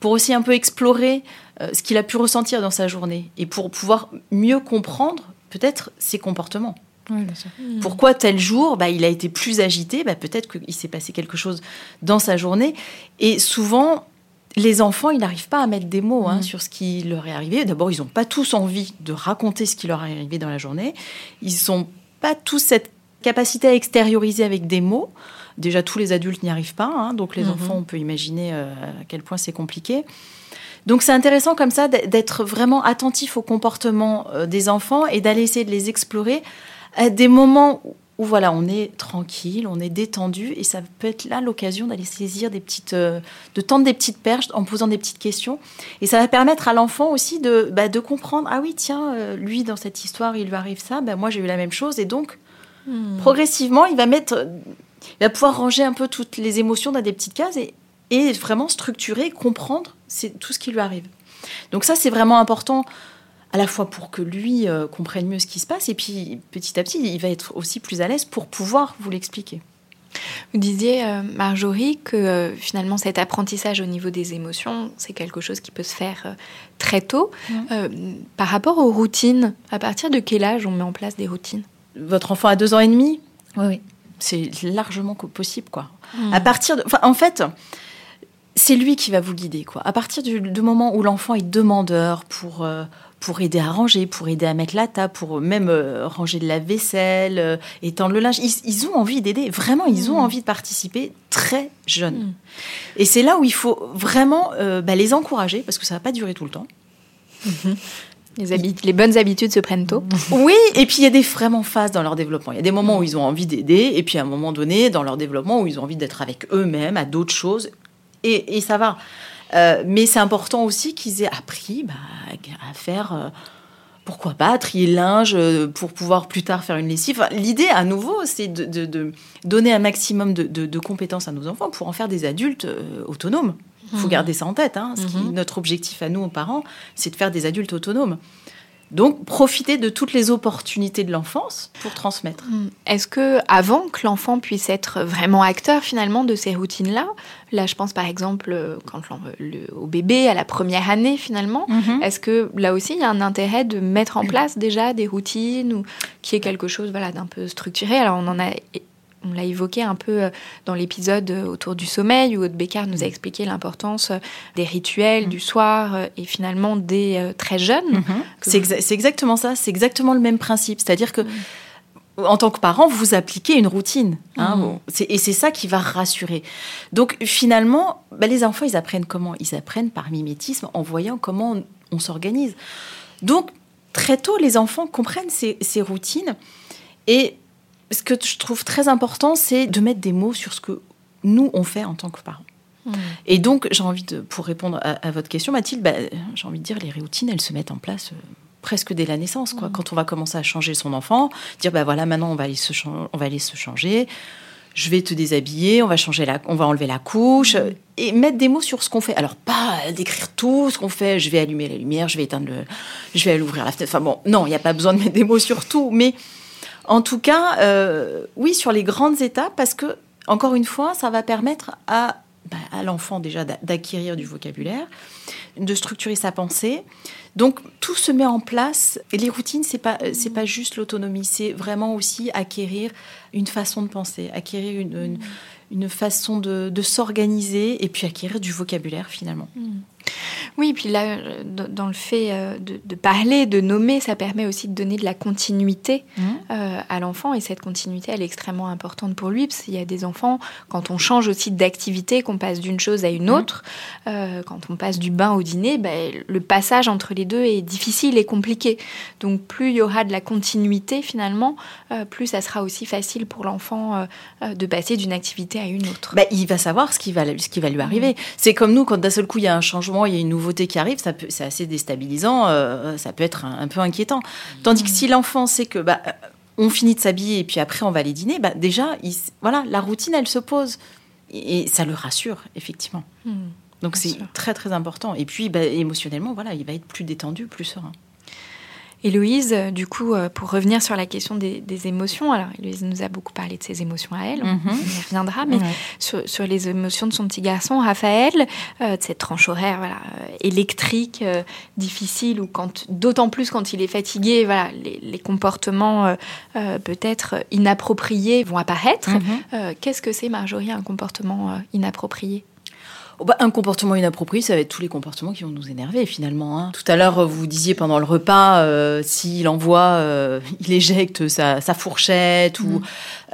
Pour aussi un peu explorer euh, ce qu'il a pu ressentir dans sa journée et pour pouvoir mieux comprendre peut-être ses comportements. Bien sûr. Pourquoi tel jour, bah, il a été plus agité? Bah, Peut-être qu'il s'est passé quelque chose dans sa journée. Et souvent, les enfants, ils n'arrivent pas à mettre des mots hein, Mhm. sur ce qui leur est arrivé. D'abord, ils n'ont pas tous envie de raconter ce qui leur est arrivé dans la journée. Ils n'ont pas tous cette capacité à extérioriser avec des mots. Déjà, tous les adultes n'y arrivent pas. hein, donc, les Mhm. enfants, on peut imaginer euh, à quel point c'est compliqué. Donc c'est intéressant comme ça d'être vraiment attentif au comportement euh, des enfants et d'aller essayer de les explorer à des moments où, voilà, on est tranquille, on est détendu et ça peut être là l'occasion d'aller saisir des petites, euh, de tendre des petites perches en posant des petites questions et ça va permettre à l'enfant aussi de, bah, de comprendre ah oui tiens lui dans cette histoire il lui arrive ça, bah, moi j'ai eu la même chose et donc progressivement il va mettre, il va pouvoir ranger un peu toutes les émotions dans des petites cases et, et vraiment structurer, comprendre c'est tout ce qui lui arrive. Donc ça c'est vraiment important à la fois pour que lui euh, comprenne mieux ce qui se passe et puis petit à petit il va être aussi plus à l'aise pour pouvoir vous l'expliquer. Vous disiez, euh, Marjorie, que euh, finalement cet apprentissage au niveau des émotions, c'est quelque chose qui peut se faire euh, très tôt. Par rapport aux routines, à partir de quel âge on met en place des routines? Votre enfant a deux ans et demi Oui, oui. c'est largement possible, quoi. À partir de, en fait, c'est lui qui va vous guider, quoi. À partir du, du moment où l'enfant est demandeur pour euh, pour aider à ranger, pour aider à mettre la table, pour même euh, ranger de la vaisselle, euh, étendre le linge, ils, ils ont envie d'aider. Vraiment, ils ont envie de participer très jeunes. Et c'est là où il faut vraiment euh, bah, les encourager, parce que ça va pas durer tout le temps. Les, les bonnes habitudes se prennent tôt. Oui, et puis il y a des phases dans leur développement. Il y a des moments où ils ont envie d'aider, et puis à un moment donné, dans leur développement, où ils ont envie d'être avec eux-mêmes, à d'autres choses, et, ça va. Euh, mais c'est important aussi qu'ils aient appris bah, à faire, euh, pourquoi pas, trier le linge euh, pour pouvoir plus tard faire une lessive. L'idée, à nouveau, c'est de, donner un maximum de, compétences à nos enfants pour en faire des adultes autonomes. Il faut garder ça en tête. hein. Ce qui- notre objectif à nous, aux parents, c'est de faire des adultes autonomes. Donc, profiter de toutes les opportunités de l'enfance pour transmettre. Est-ce que avant que l'enfant puisse être vraiment acteur finalement de ces routines-là, là je pense par exemple euh, quand le- au bébé à la première année finalement, est-ce que là aussi il y a un intérêt de mettre en place déjà des routines ou qui est quelque chose voilà d'un peu structuré? Alors on en a on l'a évoqué un peu euh, dans l'épisode euh, autour du sommeil où Aude Bécard nous a expliqué l'importance euh, des rituels du soir et finalement des euh, très jeunes. que C'est exa- c'est exactement ça, c'est exactement le même principe. C'est-à-dire que, en tant que parent, vous appliquez une routine. hein, et c'est ça qui va rassurer. Donc, finalement, bah, les enfants, ils apprennent comment? Ils apprennent par mimétisme en voyant comment on, on s'organise. Donc, très tôt, les enfants comprennent ces, ces routines. Et ce que je trouve très important, c'est de mettre des mots sur ce que nous, on fait en tant que parents. Et donc, j'ai envie de, pour répondre à, à votre question, Mathilde, bah, j'ai envie de dire, les routines, elles se mettent en place euh, presque dès la naissance. Quoi. Quand on va commencer à changer son enfant, dire, bah voilà, maintenant, on va aller se, chan- on va aller se changer. Je vais te déshabiller, on va changer la, on va enlever la couche euh, et mettre des mots sur ce qu'on fait. Alors pas décrire tout ce qu'on fait. Je vais allumer la lumière, je vais éteindre le, je vais aller ouvrir la fenêtre. Enfin bon, non, il n'y a pas besoin de mettre des mots sur tout, mais en tout cas, euh, oui, sur les grandes étapes, parce que, encore une fois, ça va permettre à, bah, à l'enfant déjà d'a- d'acquérir du vocabulaire, de structurer sa pensée. Donc, tout se met en place. Et les routines, c'est pas, euh, c'est pas juste l'autonomie, c'est vraiment aussi acquérir une façon de penser, acquérir une, une, une façon de, de s'organiser et puis acquérir du vocabulaire finalement. Oui, puis là, euh, dans le fait euh, de, de parler, de nommer, ça permet aussi de donner de la continuité euh, à l'enfant. Et cette continuité, elle est extrêmement importante pour lui, parce qu'il y a des enfants, quand on change aussi d'activité, qu'on passe d'une chose à une autre, euh, quand on passe du bain au dîner, ben, le passage entre les deux est difficile et compliqué. Donc plus il y aura de la continuité finalement, euh, plus ça sera aussi facile pour l'enfant de passer d'une activité à une autre. Bah, il va savoir ce qui va, ce qui va lui arriver. C'est comme nous, quand d'un seul coup il y a un changement, il y a une nouveauté qui arrive, ça peut, c'est assez déstabilisant, euh, ça peut être un, un peu inquiétant. Tandis que si l'enfant sait que bah, euh, on finit de s'habiller et puis après on va aller dîner, bah, déjà, il voilà, la routine elle se pose et, et ça le rassure effectivement. Donc c'est très très important. Et puis bah, émotionnellement, voilà, il va être plus détendu, plus serein. Héloïse, euh, du coup, euh, pour revenir sur la question des, des émotions, alors Héloïse nous a beaucoup parlé de ses émotions à elle, on y reviendra, mais sur, sur les émotions de son petit garçon, Raphaël, euh, de cette tranche horaire voilà, électrique, euh, difficile, ou quand, d'autant plus quand il est fatigué, voilà, les, les comportements euh, peut-être inappropriés vont apparaître. Euh, Qu'est-ce que c'est, Marjorie, un comportement inapproprié? Oh, bah, un comportement inapproprié, ça va être tous les comportements qui vont nous énerver finalement. hein. Tout à l'heure, vous disiez pendant le repas, euh, s'il envoie, euh, il éjecte sa, sa fourchette ou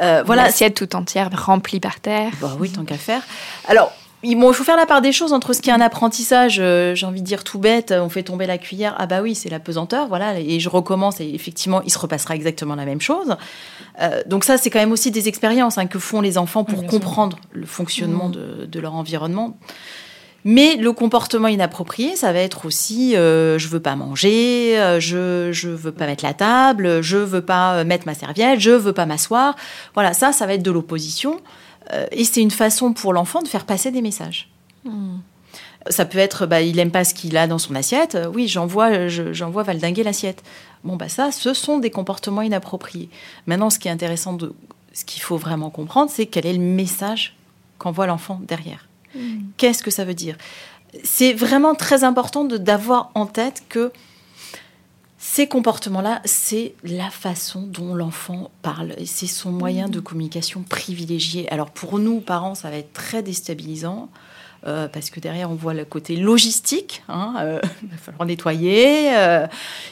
euh, voilà. L'assiette tout entière remplie par terre. Bah oui, tant qu'à faire. Alors, bon, il faut faire la part des choses entre ce qui est un apprentissage, euh, j'ai envie de dire tout bête, on fait tomber la cuillère, ah bah oui, c'est la pesanteur, voilà, et je recommence, et effectivement, il se repassera exactement la même chose. Euh, donc ça, c'est quand même aussi des expériences hein, que font les enfants pour comprendre le fonctionnement de, de leur environnement. Mais le comportement inapproprié, ça va être aussi euh, je veux pas manger, euh, je je veux pas mettre la table, je veux pas mettre ma serviette, je veux pas m'asseoir. Voilà, ça ça va être de l'opposition et c'est une façon pour l'enfant de faire passer des messages. Ça peut être bah, il aime pas ce qu'il a dans son assiette. Euh, oui, j'envoie je- j'envoie valdinguer l'assiette. Bon bah ça ce sont des comportements inappropriés. Maintenant ce qui est intéressant de ce qu'il faut vraiment comprendre, c'est quel est le message qu'envoie l'enfant derrière. Qu'est-ce que ça veut dire? C'est vraiment très important de- d'avoir en tête que Ces comportements-là, c'est la façon dont l'enfant parle. C'est son moyen de communication privilégié. Alors pour nous, parents, ça va être très déstabilisant. euh, parce que derrière, on voit le côté logistique. Hein, euh, il va falloir nettoyer. euh,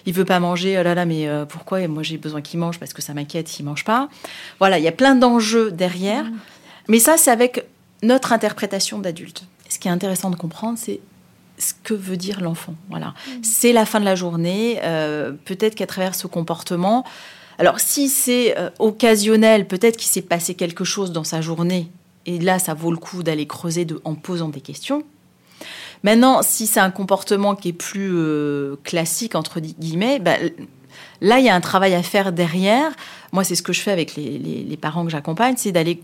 il veut pas manger. Oh là là, mais euh, pourquoi? Et Moi, j'ai besoin qu'il mange parce que ça m'inquiète s'il mange pas. Voilà, il y a plein d'enjeux derrière. Mais ça, c'est avec notre interprétation d'adulte. Ce qui est intéressant de comprendre, c'est ce que veut dire l'enfant. Voilà, c'est la fin de la journée. euh, peut-être qu'à travers ce comportement, alors si c'est euh, occasionnel, peut-être qu'il s'est passé quelque chose dans sa journée, et là, ça vaut le coup d'aller creuser de- en posant des questions. Maintenant, si c'est un comportement qui est plus euh, classique entre guillemets, bah, là, il y a un travail à faire derrière. Moi, c'est ce que je fais avec les, les- les parents que j'accompagne, c'est d'aller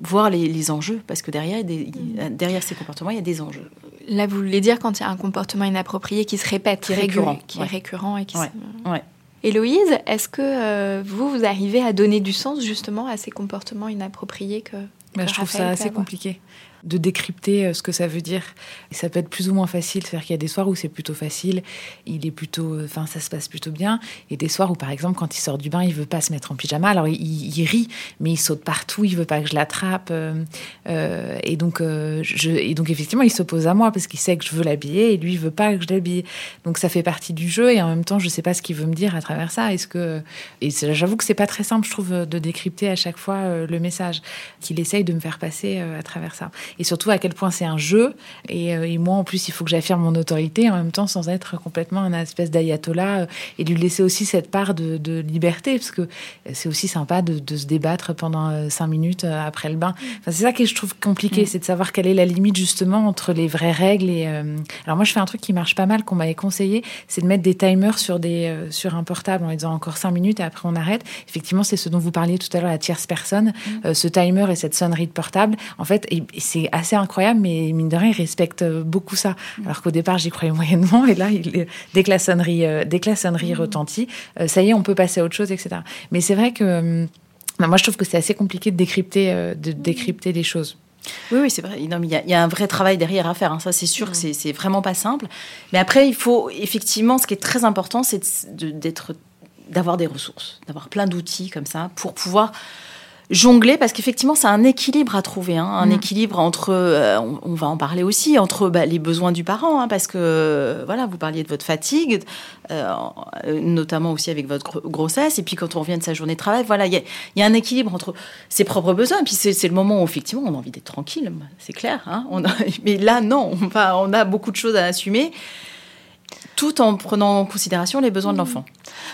voir les, les enjeux, parce que derrière, des- derrière ces comportements, il y a des enjeux. Là, vous voulez dire quand il y a un comportement inapproprié qui se répète, Qui est récurrent, qui ouais. est récurrent et qui Ouais, se- ouais. Héloïse, est-ce que euh, vous, vous arrivez à donner du sens justement à ces comportements inappropriés que, Bah, que je trouve ça assez avoir compliqué de décrypter euh, ce que ça veut dire. Et ça peut être plus ou moins facile. C'est-à-dire qu'il y a des soirs où c'est plutôt facile, il est plutôt, euh, enfin, ça se passe plutôt bien. Et des soirs où, par exemple, quand il sort du bain, il veut pas se mettre en pyjama. Alors, il, rit, mais il saute partout, il veut pas que je l'attrape. euh, et donc, et donc, effectivement, il s'oppose à moi parce qu'il sait que je veux l'habiller et lui, il veut pas que je l'habille. Donc, ça fait partie du jeu. Et en même temps, je sais pas ce qu'il veut me dire à travers ça. Est-ce que, et j'avoue que c'est pas très simple, je trouve, de décrypter à chaque fois le message qu'il essaye de me faire passer à travers ça. Et surtout à quel point c'est un jeu. Et, euh, et moi, en plus, il faut que j'affirme mon autorité en même temps sans être complètement un espèce d'ayatollah euh, et lui laisser aussi cette part de, de liberté parce que c'est aussi sympa de, de se débattre pendant euh, cinq minutes après le bain. Enfin, c'est ça que je trouve compliqué, c'est de savoir quelle est la limite justement entre les vraies règles et. euh, Alors moi, je fais un truc qui marche pas mal qu'on m'avait conseillé, c'est de mettre des timers sur des euh, sur un portable en disant encore cinq minutes et après on arrête. Effectivement, c'est ce dont vous parliez tout à l'heure, la tierce personne, Euh, ce timer et cette sonnerie de portable. En fait, et- assez incroyable, mais mine de rien, il respecte euh, beaucoup ça. Alors qu'au départ, j'y croyais moyennement, et là, il, dès que la sonnerie, euh, dès que la sonnerie retentit, euh, ça y est, on peut passer à autre chose, etc. Mais c'est vrai que hum, bah, moi, je trouve que c'est assez compliqué de décrypter, euh, de décrypter les choses. Oui, oui, c'est vrai. Non, mais il y, a- il y a un vrai travail derrière à faire. hein. Ça, c'est sûr que c'est- c'est vraiment pas simple. Mais après, il faut effectivement, ce qui est très important, c'est d'être, d'avoir des ressources, d'avoir plein d'outils comme ça pour pouvoir jongler, parce qu'effectivement, c'est un équilibre à trouver, hein. un équilibre entre, euh, on, on va en parler aussi, entre bah, les besoins du parent, hein, parce que euh, voilà, vous parliez de votre fatigue, euh, notamment aussi avec votre gro- grossesse, et puis quand on revient de sa journée de travail, voilà, il y a, il y a un équilibre entre ses propres besoins, et puis c'est le moment où effectivement on a envie d'être tranquille, c'est clair. Hein, on a- mais là, non, enfin, on a beaucoup de choses à assumer, tout en prenant en considération les besoins de l'enfant.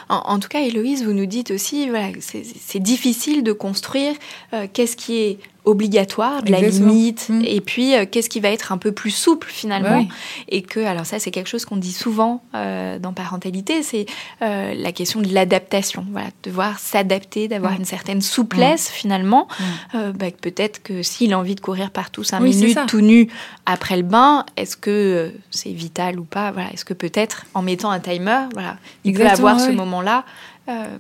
En, en tout cas, Héloïse, vous nous dites aussi, voilà, c'est difficile de construire euh, qu'est-ce qui est obligatoire, de la limite, Mm. et puis euh, qu'est-ce qui va être un peu plus souple finalement. Et que, alors ça, c'est quelque chose qu'on dit souvent euh, dans parentalité, c'est euh, la question de l'adaptation, voilà, devoir s'adapter, d'avoir Mm. une certaine souplesse finalement. Euh, bah, Peut-être que s'il a envie de courir partout cinq Oui, minutes tout nu après le bain, est-ce que c'est vital ou pas? Voilà, est-ce que peut-être en mettant un timer, voilà, il peut Exactement, avoir ce moment-là,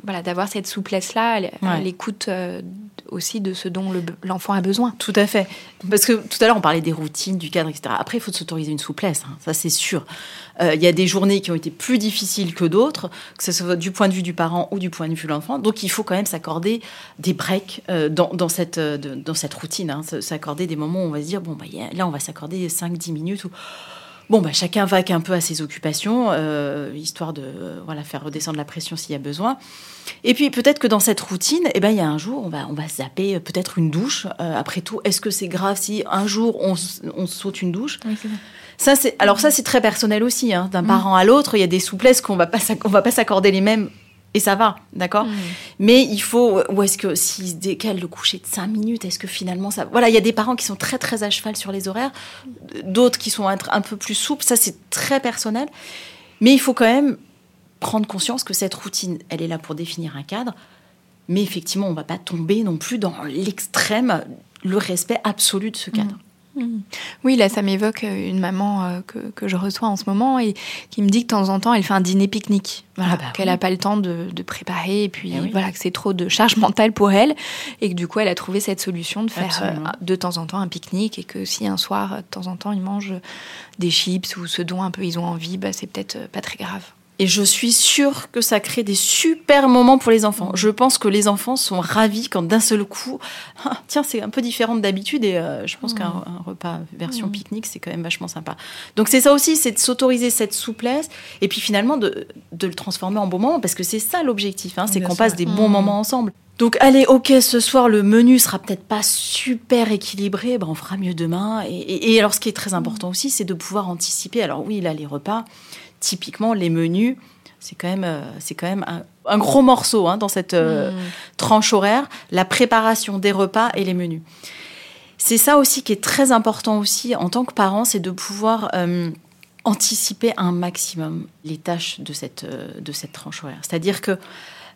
voilà, d'avoir cette souplesse-là, à Ouais. l'écoute euh, aussi de ce dont le- l'enfant a besoin. Tout à fait. Parce que tout à l'heure, on parlait des routines, du cadre, etc. Après, il faut s'autoriser une souplesse, hein, ça c'est sûr. Euh, Il y a des journées qui ont été plus difficiles que d'autres, que ce soit du point de vue du parent ou du point de vue de l'enfant. Donc, il faut quand même s'accorder des breaks euh, dans, dans cette, euh, de- dans cette routine. hein. S'accorder des moments où on va se dire, bon, bah, a- là, on va s'accorder 5-10 minutes où Bon, bah, chacun vaque un peu à ses occupations, euh, histoire de euh, voilà, faire redescendre la pression s'il y a besoin. Et puis peut-être que dans cette routine, eh ben, il y a un jour, on va, on va zapper euh, peut-être une douche. Euh, après tout, est-ce que c'est grave si un jour on, on saute une douche? Ça, c'est, alors ça, c'est très personnel aussi. hein. D'un parent à l'autre, il y a des souplesses qu'on on va pas s'accorder les mêmes. Et ça va, d'accord Mais il faut, ou est-ce que s'il se décale le coucher de 5 minutes, est-ce que finalement ça... Voilà, il y a des parents qui sont très très à cheval sur les horaires, d'autres qui sont un, un peu plus souples, ça c'est très personnel. Mais il faut quand même prendre conscience que cette routine, elle est là pour définir un cadre, mais effectivement, on ne va pas tomber non plus dans l'extrême, le respect absolu de ce cadre. Oui, là, ça m'évoque euh, une maman euh, que, que je reçois en ce moment et qui me dit que de temps en temps, elle fait un dîner pique-nique. Voilà, Ah bah qu'elle oui. n'a pas le temps de, de préparer et puis Eh oui. voilà, que c'est trop de charge mentale pour elle et que du coup, elle a trouvé cette solution de faire euh, de temps en temps un pique-nique et que si un soir, de temps en temps, ils mangent des chips ou ce dont un peu ils ont envie, bah, c'est peut-être pas très grave. Et je suis sûre que ça crée des super moments pour les enfants. Je pense que les enfants sont ravis quand d'un seul coup, ah, tiens, c'est un peu différent d'habitude et euh, je pense qu'un un repas version pique-nique, c'est quand même vachement sympa. Donc c'est ça aussi, c'est de s'autoriser cette souplesse et puis finalement de, de le transformer en bon moment parce que c'est ça l'objectif, hein, c'est qu'on passe des bons moments ensemble. Donc allez, ok, ce soir le menu sera peut-être pas super équilibré, ben, on fera mieux demain. Et, et- et alors ce qui est très important aussi, c'est de pouvoir anticiper. Alors oui, là les repas, typiquement les menus, c'est quand même, euh, c'est quand même un, un gros morceau hein, dans cette euh, tranche horaire, la préparation des repas et les menus. C'est ça aussi qui est très important aussi en tant que parent, c'est de pouvoir euh, anticiper un maximum les tâches de cette, de cette tranche horaire. C'est-à-dire que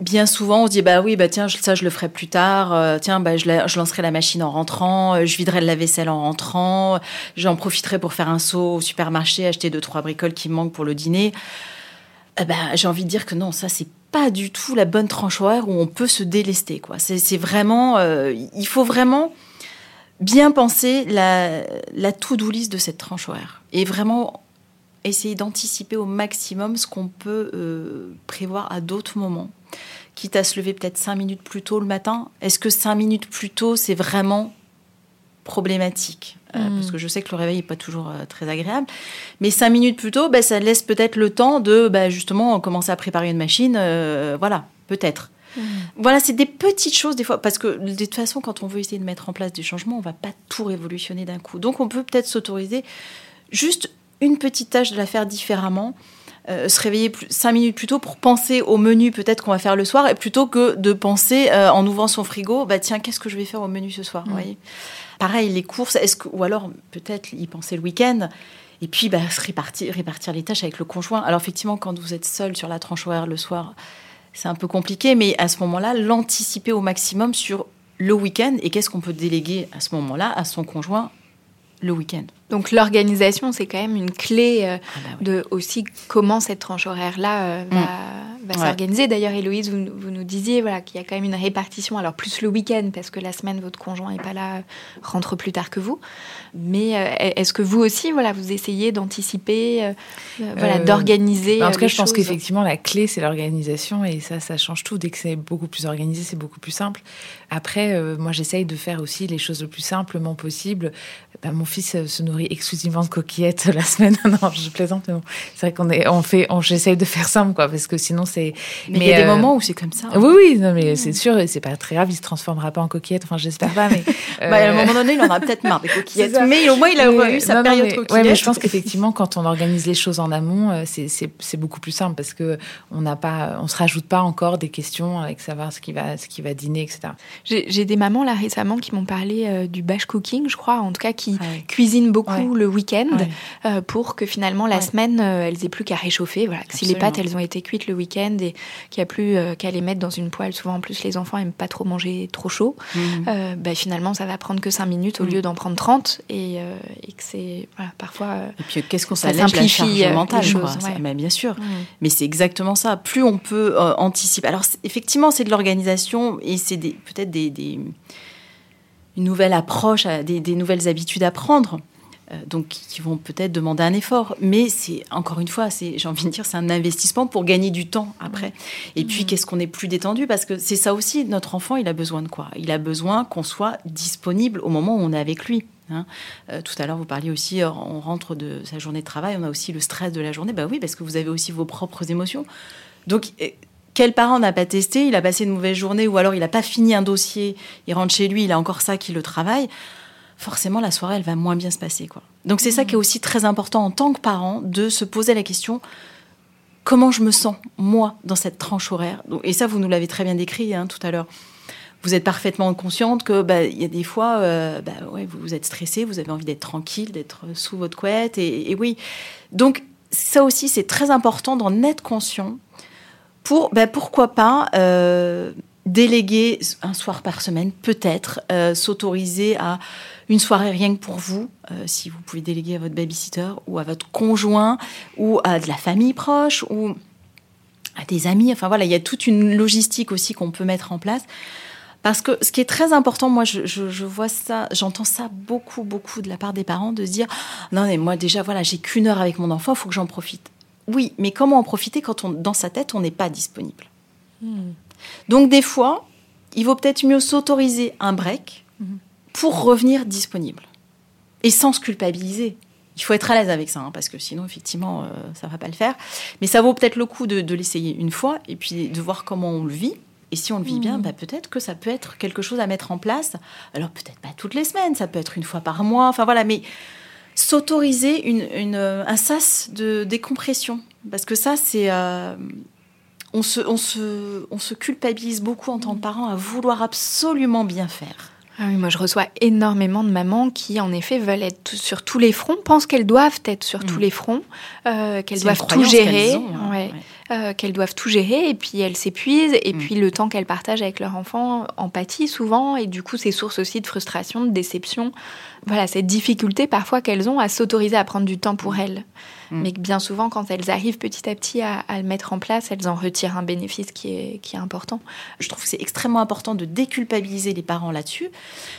bien souvent, on se dit bah oui, bah tiens, ça je le ferai plus tard. euh, tiens, bah je, je lancerai la machine en rentrant. euh, je viderai le lave-vaisselle en rentrant. J'en profiterai pour faire un saut au supermarché, acheter deux trois bricoles qui me manquent pour le dîner. Ben, j'ai envie de dire que non, ça c'est pas du tout la bonne tranche horaire où on peut se délester. Quoi. C'est, vraiment, euh, il faut vraiment bien penser la, la to-do de cette tranche horaire et vraiment essayer d'anticiper au maximum ce qu'on peut euh, prévoir à d'autres moments. Quitte à se lever peut-être cinq minutes plus tôt le matin. Est-ce que cinq minutes plus tôt, c'est vraiment problématique? Euh, Mm. Parce que je sais que le réveil n'est pas toujours euh, très agréable. Mais cinq minutes plus tôt, ben, ça laisse peut-être le temps de ben, justement commencer à préparer une machine. voilà, peut-être. Voilà, c'est des petites choses des fois, parce que de toute façon, quand on veut essayer de mettre en place des changements, on va pas tout révolutionner d'un coup. Donc, on peut peut-être s'autoriser juste une petite tâche de la faire différemment, euh, se réveiller plus, cinq minutes plus tôt pour penser au menu peut-être qu'on va faire le soir, et plutôt que de penser euh, en ouvrant son frigo, bah tiens, qu'est-ce que je vais faire au menu ce soir, vous voyez Pareil, les courses, est-ce que, ou alors peut-être y penser le week-end. Et puis, bah, se répartir, répartir les tâches avec le conjoint. Alors, effectivement, quand vous êtes seul sur la tranche horaire le soir, c'est un peu compliqué, mais à ce moment-là, l'anticiper au maximum sur le week-end et qu'est-ce qu'on peut déléguer à ce moment-là à son conjoint le week-end. Donc l'organisation, c'est quand même une clé euh, Ah bah oui. de aussi comment cette tranche horaire-là euh, va, va Mm. Ouais. s'organiser. D'ailleurs, Héloïse, vous, vous nous disiez voilà, qu'il y a quand même une répartition, alors plus le week-end, parce que la semaine, votre conjoint n'est pas là, euh, rentre plus tard que vous. Mais euh, est-ce que vous aussi, voilà, vous essayez d'anticiper, voilà, d'organiser En euh, tout cas, je pense qu'effectivement, la clé, c'est l'organisation et ça, ça change tout. Dès que c'est beaucoup plus organisé, c'est beaucoup plus simple. Après, moi, j'essaye de faire aussi les choses le plus simplement possible. Bah, mon fils se nourrit exclusivement de coquillettes la semaine. non, je plaisante, mais bon, c'est vrai qu'on est, on fait, on, j'essaye de faire simple, quoi, parce que sinon, c'est. Mais il y a des euh, moments où c'est comme ça. hein. Oui, oui, non, mais c'est sûr, et c'est pas très grave, il se transformera pas en coquillette. Enfin, j'espère pas, mais. Bah, à un euh, moment donné, il en a peut-être marre des coquillettes. Mais au moins, il a Mais- eu sa non, période mais, coquillette. Ouais, mais je pense qu'effectivement, quand on organise les choses en amont, euh, c'est- c'est c'est beaucoup plus simple parce que on n'a pas, on se rajoute pas encore des questions avec savoir ce qui va, ce qui va dîner, etc. J'ai j'ai des mamans là récemment qui m'ont parlé euh, du batch cooking, je crois, en tout cas qui Ah ouais. cuisinent beaucoup Ouais. le week-end Ouais. euh, pour que finalement la Ouais. semaine euh, elles aient plus qu'à réchauffer. Voilà, si les pâtes elles ont été cuites le week-end et qu'il n'y a plus euh, qu'à les mettre dans une poêle. Souvent en plus les enfants aiment pas trop manger trop chaud. Euh, bah, finalement ça va prendre que 5 minutes au Mm. lieu d'en prendre 30 et, et que c'est voilà, parfois. Et puis, qu'est-ce qu'on Ça la simplifie, mentale, quoi. Ça- ouais. mais bien sûr. Mais c'est exactement ça. Plus on peut anticiper. Alors, effectivement, c'est de l'organisation et c'est peut-être des, des- une nouvelle approche, des nouvelles habitudes à prendre. Euh, donc, qui vont peut-être demander un effort, mais c'est encore une fois, c'est, j'ai envie de dire, c'est un investissement pour gagner du temps après. Et puis, qu'est-ce qu'on est plus détendu? Parce que c'est ça aussi, notre enfant, il a besoin de quoi? Il a besoin qu'on soit disponible au moment où on est avec lui. hein. Euh, tout à l'heure, vous parliez aussi, euh, on rentre de sa journée de travail, on a aussi le stress de la journée. Bah oui, parce que vous avez aussi vos propres émotions. Donc, quel parent n'a pas testé? Il a passé une mauvaise journée ou alors il n'a pas fini un dossier, il rentre chez lui, il a encore ça qui le travaille. Forcément, la soirée, elle va moins bien se passer. Quoi. Donc, c'est ça qui est aussi très important en tant que parent de se poser la question comment je me sens, moi, dans cette tranche horaire? Et ça, vous nous l'avez très bien décrit hein, tout à l'heure. Vous êtes parfaitement consciente que bah, il y a des fois, euh, bah, ouais, vous, vous êtes stressé, vous avez envie d'être tranquille, d'être sous votre couette. Et, et oui. Donc, ça aussi, c'est très important d'en être conscient pour, bah, pourquoi pas, euh, déléguer un soir par semaine, peut-être, euh, s'autoriser à une soirée rien que pour vous, euh, si vous pouvez déléguer à votre babysitter ou à votre conjoint ou à de la famille proche ou à des amis. Enfin voilà, il y a toute une logistique aussi qu'on peut mettre en place. Parce que ce qui est très important, moi, je, vois ça, j'entends ça beaucoup, beaucoup de la part des parents, de se dire non, mais moi déjà, voilà, j'ai qu'une heure avec mon enfant, il faut que j'en profite. oui, mais comment en profiter quand on, dans sa tête, on n'est pas disponible? Donc des fois, il vaut peut-être mieux s'autoriser un break pour revenir disponible. Et sans se culpabiliser. Il faut être à l'aise avec ça, hein, parce que sinon, effectivement, euh, ça va pas le faire. Mais ça vaut peut-être le coup de, de l'essayer une fois et puis de voir comment on le vit. Et si on le vit bien, bah, peut-être que ça peut être quelque chose à mettre en place. Alors peut-être pas toutes les semaines, ça peut être une fois par mois. Enfin voilà, mais s'autoriser une, une, euh, un sas de décompression. Parce que ça, c'est... euh, on, se, on, se, on se culpabilise beaucoup en tant que parent à vouloir absolument bien faire. Ah oui, moi je reçois énormément de mamans qui en effet veulent être sur tous les fronts, pensent qu'elles doivent être sur tous les fronts, euh, qu'elles doivent tout gérer, ont, hein, ouais, ouais. Euh, qu'elles doivent tout gérer et puis elles s'épuisent et Mm. puis le temps qu'elles partagent avec leur enfant empathie souvent et du coup c'est source aussi de frustration, de déception. Voilà, cette difficulté parfois qu'elles ont à s'autoriser à prendre du temps pour elles. Mm. Mais que bien souvent quand elles arrivent petit à petit à, à le mettre en place, elles en retirent un bénéfice qui est, qui est important. Je trouve que c'est extrêmement important de déculpabiliser les parents là-dessus.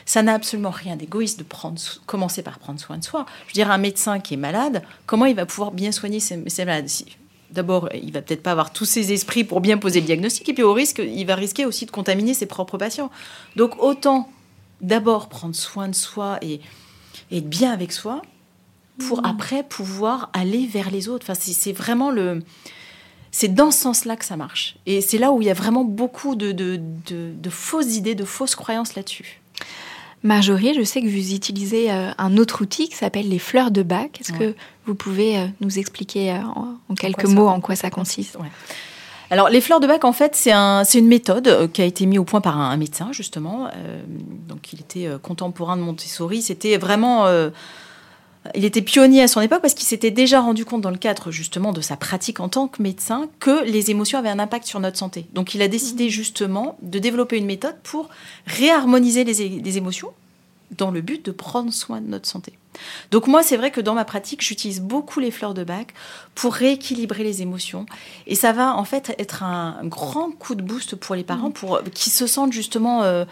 Ça n'a absolument rien d'égoïste de prendre, commencer par prendre soin de soi. Je veux dire, un médecin qui est malade, comment il va pouvoir bien soigner ses, ses malades? D'abord, il va peut-être pas avoir tous ses esprits pour bien poser le diagnostic, et puis au risque, il va risquer aussi de contaminer ses propres patients. Donc autant d'abord prendre soin de soi et, et être bien avec soi, pour après pouvoir aller vers les autres. Enfin, c'est c'est vraiment le, c'est dans ce sens-là que ça marche. Et c'est là où il y a vraiment beaucoup de, de, de- de fausses idées, de fausses croyances là-dessus. Marjorie, je sais que vous utilisez euh, un autre outil qui s'appelle les fleurs de bac. Est-ce Ouais. que vous pouvez euh, nous expliquer euh, en, en quelques ça- mots en quoi ça consiste? Ouais. Alors, les fleurs de bac, en fait, c'est un, c'est une méthode qui a été mise au point par un, un médecin, justement. Euh, donc, il était contemporain de Montessori. C'était vraiment. euh, il était pionnier à son époque parce qu'il s'était déjà rendu compte, dans le cadre justement de sa pratique en tant que médecin, que les émotions avaient un impact sur notre santé. Donc, il a décidé justement de développer une méthode pour réharmoniser les, émotions dans le but de prendre soin de notre santé. Donc moi, c'est vrai que dans ma pratique, j'utilise beaucoup les fleurs de bac pour rééquilibrer les émotions. Et ça va en fait être un grand coup de boost pour les parents, pour qui se sentent justement euh,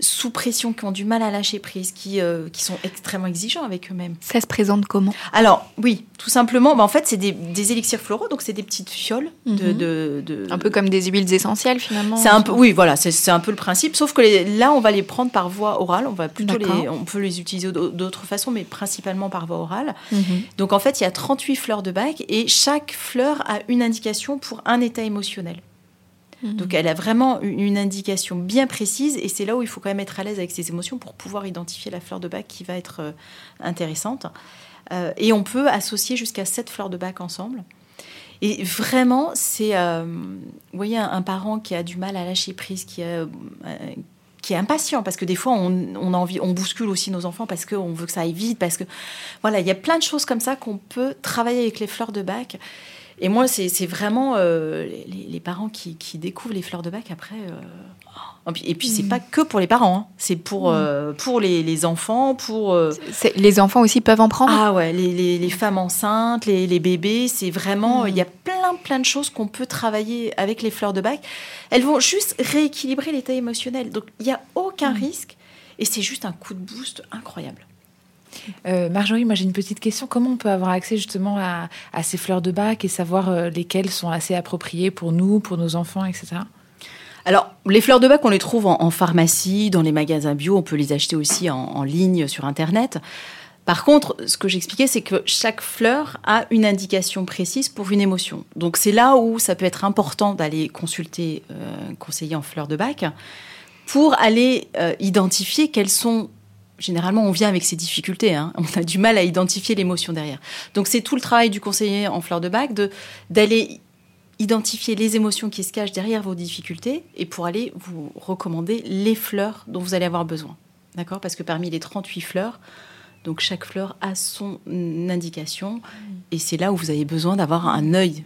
sous pression, qui ont du mal à lâcher prise, qui, euh, qui sont extrêmement exigeants avec eux-mêmes. Ça se présente comment? Alors oui, tout simplement, bah, en fait, c'est des, des élixirs floraux, donc c'est des petites fioles de, Mhm. de, de- Un peu comme des huiles essentielles finalement. c'est un peu, oui, voilà, c'est un peu le principe. Sauf que les- là, on va les prendre par voie orale. On va plutôt les, on peut les utiliser d'au- d'autres façons, mais principalement par voie orale. Mhm. Donc en fait, il y a 38 fleurs de bac et chaque fleur a une indication pour un état émotionnel. Mhm. Donc elle a vraiment une indication bien précise et c'est là où il faut quand même être à l'aise avec ses émotions pour pouvoir identifier la fleur de bac qui va être euh, intéressante. Euh, et on peut associer jusqu'à 7 fleurs de bac ensemble. Et vraiment, c'est, euh, vous voyez, un, parent qui a du mal à lâcher prise, qui, est impatient, parce que des fois, on, on a envie, on bouscule aussi nos enfants parce qu'on veut que ça aille vite, parce que voilà, il y a plein de choses comme ça qu'on peut travailler avec les fleurs de bac. Et moi, c'est vraiment euh, les, les parents qui, qui découvrent les fleurs de bac après. euh, oh. Et puis, c'est pas que pour les parents, hein. c'est pour, euh, pour les, les enfants, pour. Les enfants aussi peuvent en prendre? Ah ouais, les, les- femmes enceintes, les, les bébés, c'est vraiment, il y a plein plein de choses qu'on peut travailler avec les fleurs de bac. Elles vont juste rééquilibrer l'état émotionnel. Donc il n'y a aucun risque et c'est juste un coup de boost incroyable. Euh, Marjorie, moi j'ai une petite question. Comment on peut avoir accès justement à, ces fleurs de bac et savoir euh, lesquelles sont assez appropriées pour nous, pour nos enfants, etc. Alors, les fleurs de bac, on les trouve en, pharmacie, dans les magasins bio, on peut les acheter aussi en, ligne sur Internet. Par contre, ce que j'expliquais, c'est que chaque fleur a une indication précise pour une émotion. Donc c'est là où ça peut être important d'aller consulter euh, un conseiller en fleurs de bac pour aller euh, identifier quelles sont... Généralement, on vient avec ces difficultés. hein. On a du mal à identifier l'émotion derrière. Donc c'est tout le travail du conseiller en fleurs de bac d'aller identifier les émotions qui se cachent derrière vos difficultés et pour aller vous recommander les fleurs dont vous allez avoir besoin. D'accord? Parce que parmi les 38 fleurs, donc chaque fleur a son indication et c'est là où vous avez besoin d'avoir un œil.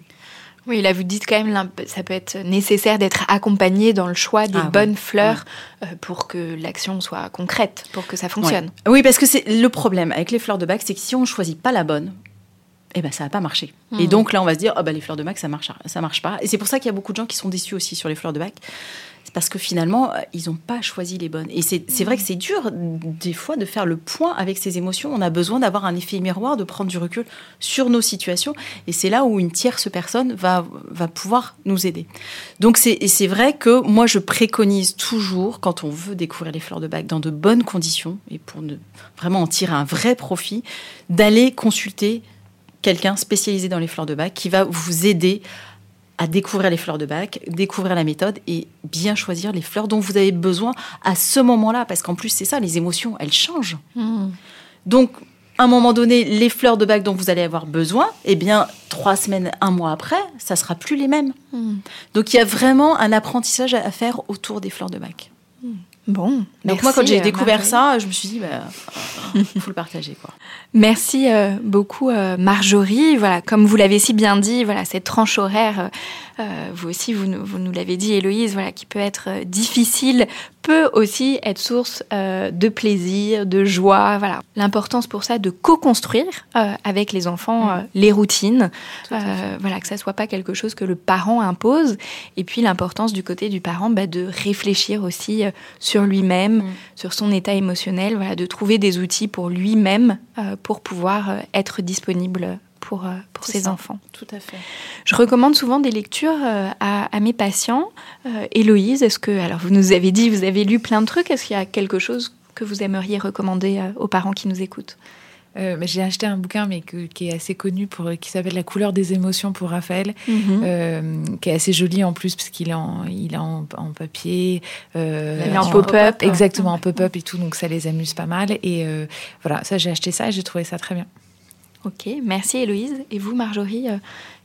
Oui, là vous dites quand même, ça peut être nécessaire d'être accompagné dans le choix des Ah oui, bonnes fleurs euh, pour que l'action soit concrète, pour que ça fonctionne. Oui, parce que c'est le problème avec les fleurs de bac, c'est que si on ne choisit pas la bonne, eh ben ça va pas marcher. Et donc là, on va se dire, ah bah, les fleurs de bac, ça marche, ça marche pas. Et c'est pour ça qu'il y a beaucoup de gens qui sont déçus aussi sur les fleurs de bac. C'est parce que finalement, euh, ils n'ont pas choisi les bonnes. Et c'est c'est vrai que c'est dur, des fois, de faire le point avec ses émotions. On a besoin d'avoir un effet miroir, de prendre du recul sur nos situations. Et c'est là où une tierce personne va, va pouvoir nous aider. Donc c'est et c'est vrai que moi, je préconise toujours, quand on veut découvrir les fleurs de bac dans de bonnes conditions, et pour ne, vraiment en tirer un vrai profit, d'aller consulter quelqu'un spécialisé dans les fleurs de bac qui va vous aider à découvrir les fleurs de bac, découvrir la méthode et bien choisir les fleurs dont vous avez besoin à ce moment-là. Parce qu'en plus, c'est ça, les émotions, elles changent. Donc, à un moment donné, les fleurs de bac dont vous allez avoir besoin, eh bien, trois semaines, un mois après, ça sera plus les mêmes. Donc, il y a vraiment un apprentissage à faire autour des fleurs de bac. Bon. Donc, moi, quand merci, j'ai euh, découvert Marjorie. ça, je me suis dit, bah, il faut le partager, quoi. Merci euh, beaucoup euh, Marjorie. Voilà, comme vous l'avez si bien dit, voilà cette tranche horaire, euh, euh, vous aussi vous, nous- vous nous l'avez dit Héloïse, voilà qui peut être euh, difficile, peut aussi être source euh, de plaisir, de joie. Voilà, l'importance pour ça de co-construire euh, avec les enfants euh, les routines. Voilà, que ça soit pas quelque chose que le parent impose. Et puis l'importance du côté du parent bah, de réfléchir aussi sur lui-même, sur son état émotionnel, voilà, de trouver des outils pour lui-même pour pouvoir être disponible pour, euh, pour ses ça. enfants. Tout à fait. Je recommande souvent des lectures euh, à, à mes patients. Euh, Héloïse, est-ce que, alors vous nous avez dit, vous avez lu plein de trucs, est-ce qu'il y a quelque chose que vous aimeriez recommander euh, aux parents qui nous écoutent? Euh, j'ai acheté un bouquin mais que- qui est assez connu pour qui s'appelle La couleur des émotions pour Raphaël, Mhm. euh, qui est assez joli en plus parce qu'il est en il est en, en papier, euh, Il est en pop-up. exactement en pop-up et tout donc ça les amuse pas mal et euh, voilà ça j'ai acheté ça et j'ai trouvé ça très bien. Ok, merci Héloïse. Et vous, Marjorie, euh,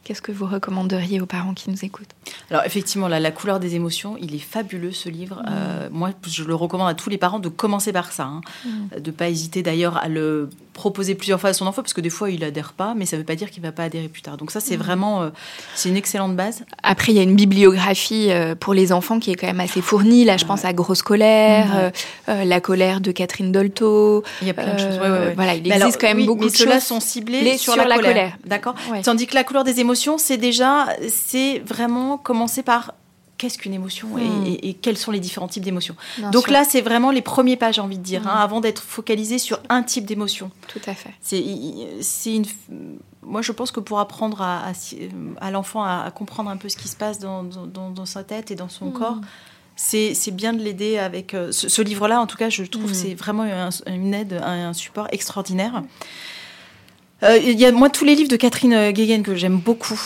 qu'est-ce que vous recommanderiez aux parents qui nous écoutent? Alors effectivement, là, la couleur des émotions, il est fabuleux ce livre. Euh, moi, je le recommande à tous les parents de commencer par ça, hein. de ne pas hésiter d'ailleurs à le proposer plusieurs fois à son enfant parce que des fois il adhère pas, mais ça ne veut pas dire qu'il va pas adhérer plus tard. Donc ça, c'est vraiment, euh, c'est une excellente base. Après, il y a une bibliographie euh, pour les enfants qui est quand même assez fournie. Là, je pense à Grosse colère, euh, euh, La colère de Catherine Dolto. Il y a plein de choses. Ouais, ouais, ouais. Voilà, il Mais existe alors, quand même oui, beaucoup mais de ceux-là sont ciblés les- sur, sur la, la colère. colère. D'accord. Tandis que la couleur des émotions, c'est déjà, c'est vraiment commencer par qu'est-ce qu'une émotion et- Hmm. et, et quels sont les différents types d'émotions. Donc sûr. là, c'est vraiment les premiers pas, j'ai envie de dire, Hmm. hein, avant d'être focalisé sur un type d'émotion. Tout à fait. C'est, une. Moi, je pense que pour apprendre à, à, à l'enfant à, à comprendre un peu ce qui se passe dans, dans- dans- dans sa tête et dans son corps, c'est, bien de l'aider avec euh, ce, ce livre-là. En tout cas, je trouve que c'est vraiment un- une aide, un, un support extraordinaire. Euh, Il y a moi tous les livres de Catherine euh, Guéguen que j'aime beaucoup,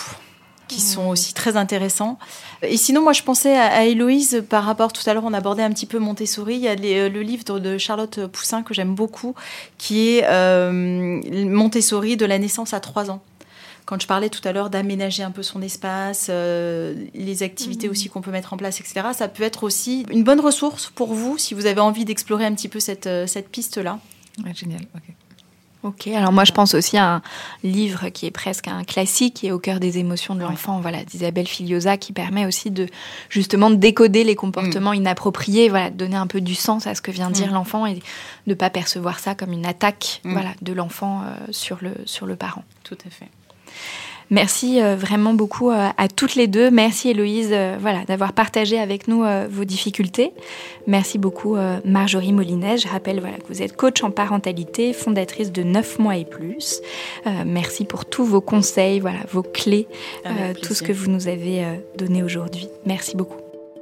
qui sont aussi très intéressants. Et sinon, moi, je pensais à, à Héloïse par rapport, tout à l'heure, on abordait un petit peu Montessori. Il y a les- euh, le livre de Charlotte Poussin que j'aime beaucoup, qui est euh, Montessori de la naissance à 3 ans. Quand je parlais tout à l'heure d'aménager un peu son espace, euh, les activités aussi qu'on peut mettre en place, etc., ça peut être aussi une bonne ressource pour vous si vous avez envie d'explorer un petit peu cette, cette piste-là. Génial. ok. Ok, alors moi je pense aussi à un livre qui est presque un classique, est au cœur des émotions de l'enfant, voilà, d'Isabelle Filiosa, qui permet aussi de justement de décoder les comportements inappropriés, voilà, de donner un peu du sens à ce que vient de dire l'enfant et de ne pas percevoir ça comme une attaque, Mm. voilà, de l'enfant euh, sur le sur le parent. Tout à fait. Merci euh, vraiment beaucoup euh, à toutes les deux. Merci Héloïse euh, voilà, d'avoir partagé avec nous vos difficultés. Merci beaucoup Marjorie Molinet. Je rappelle voilà, que vous êtes coach en parentalité, fondatrice de 9 mois et plus. Merci pour tous vos conseils, voilà, vos clés, tout ce que vous nous avez donné aujourd'hui. Merci beaucoup.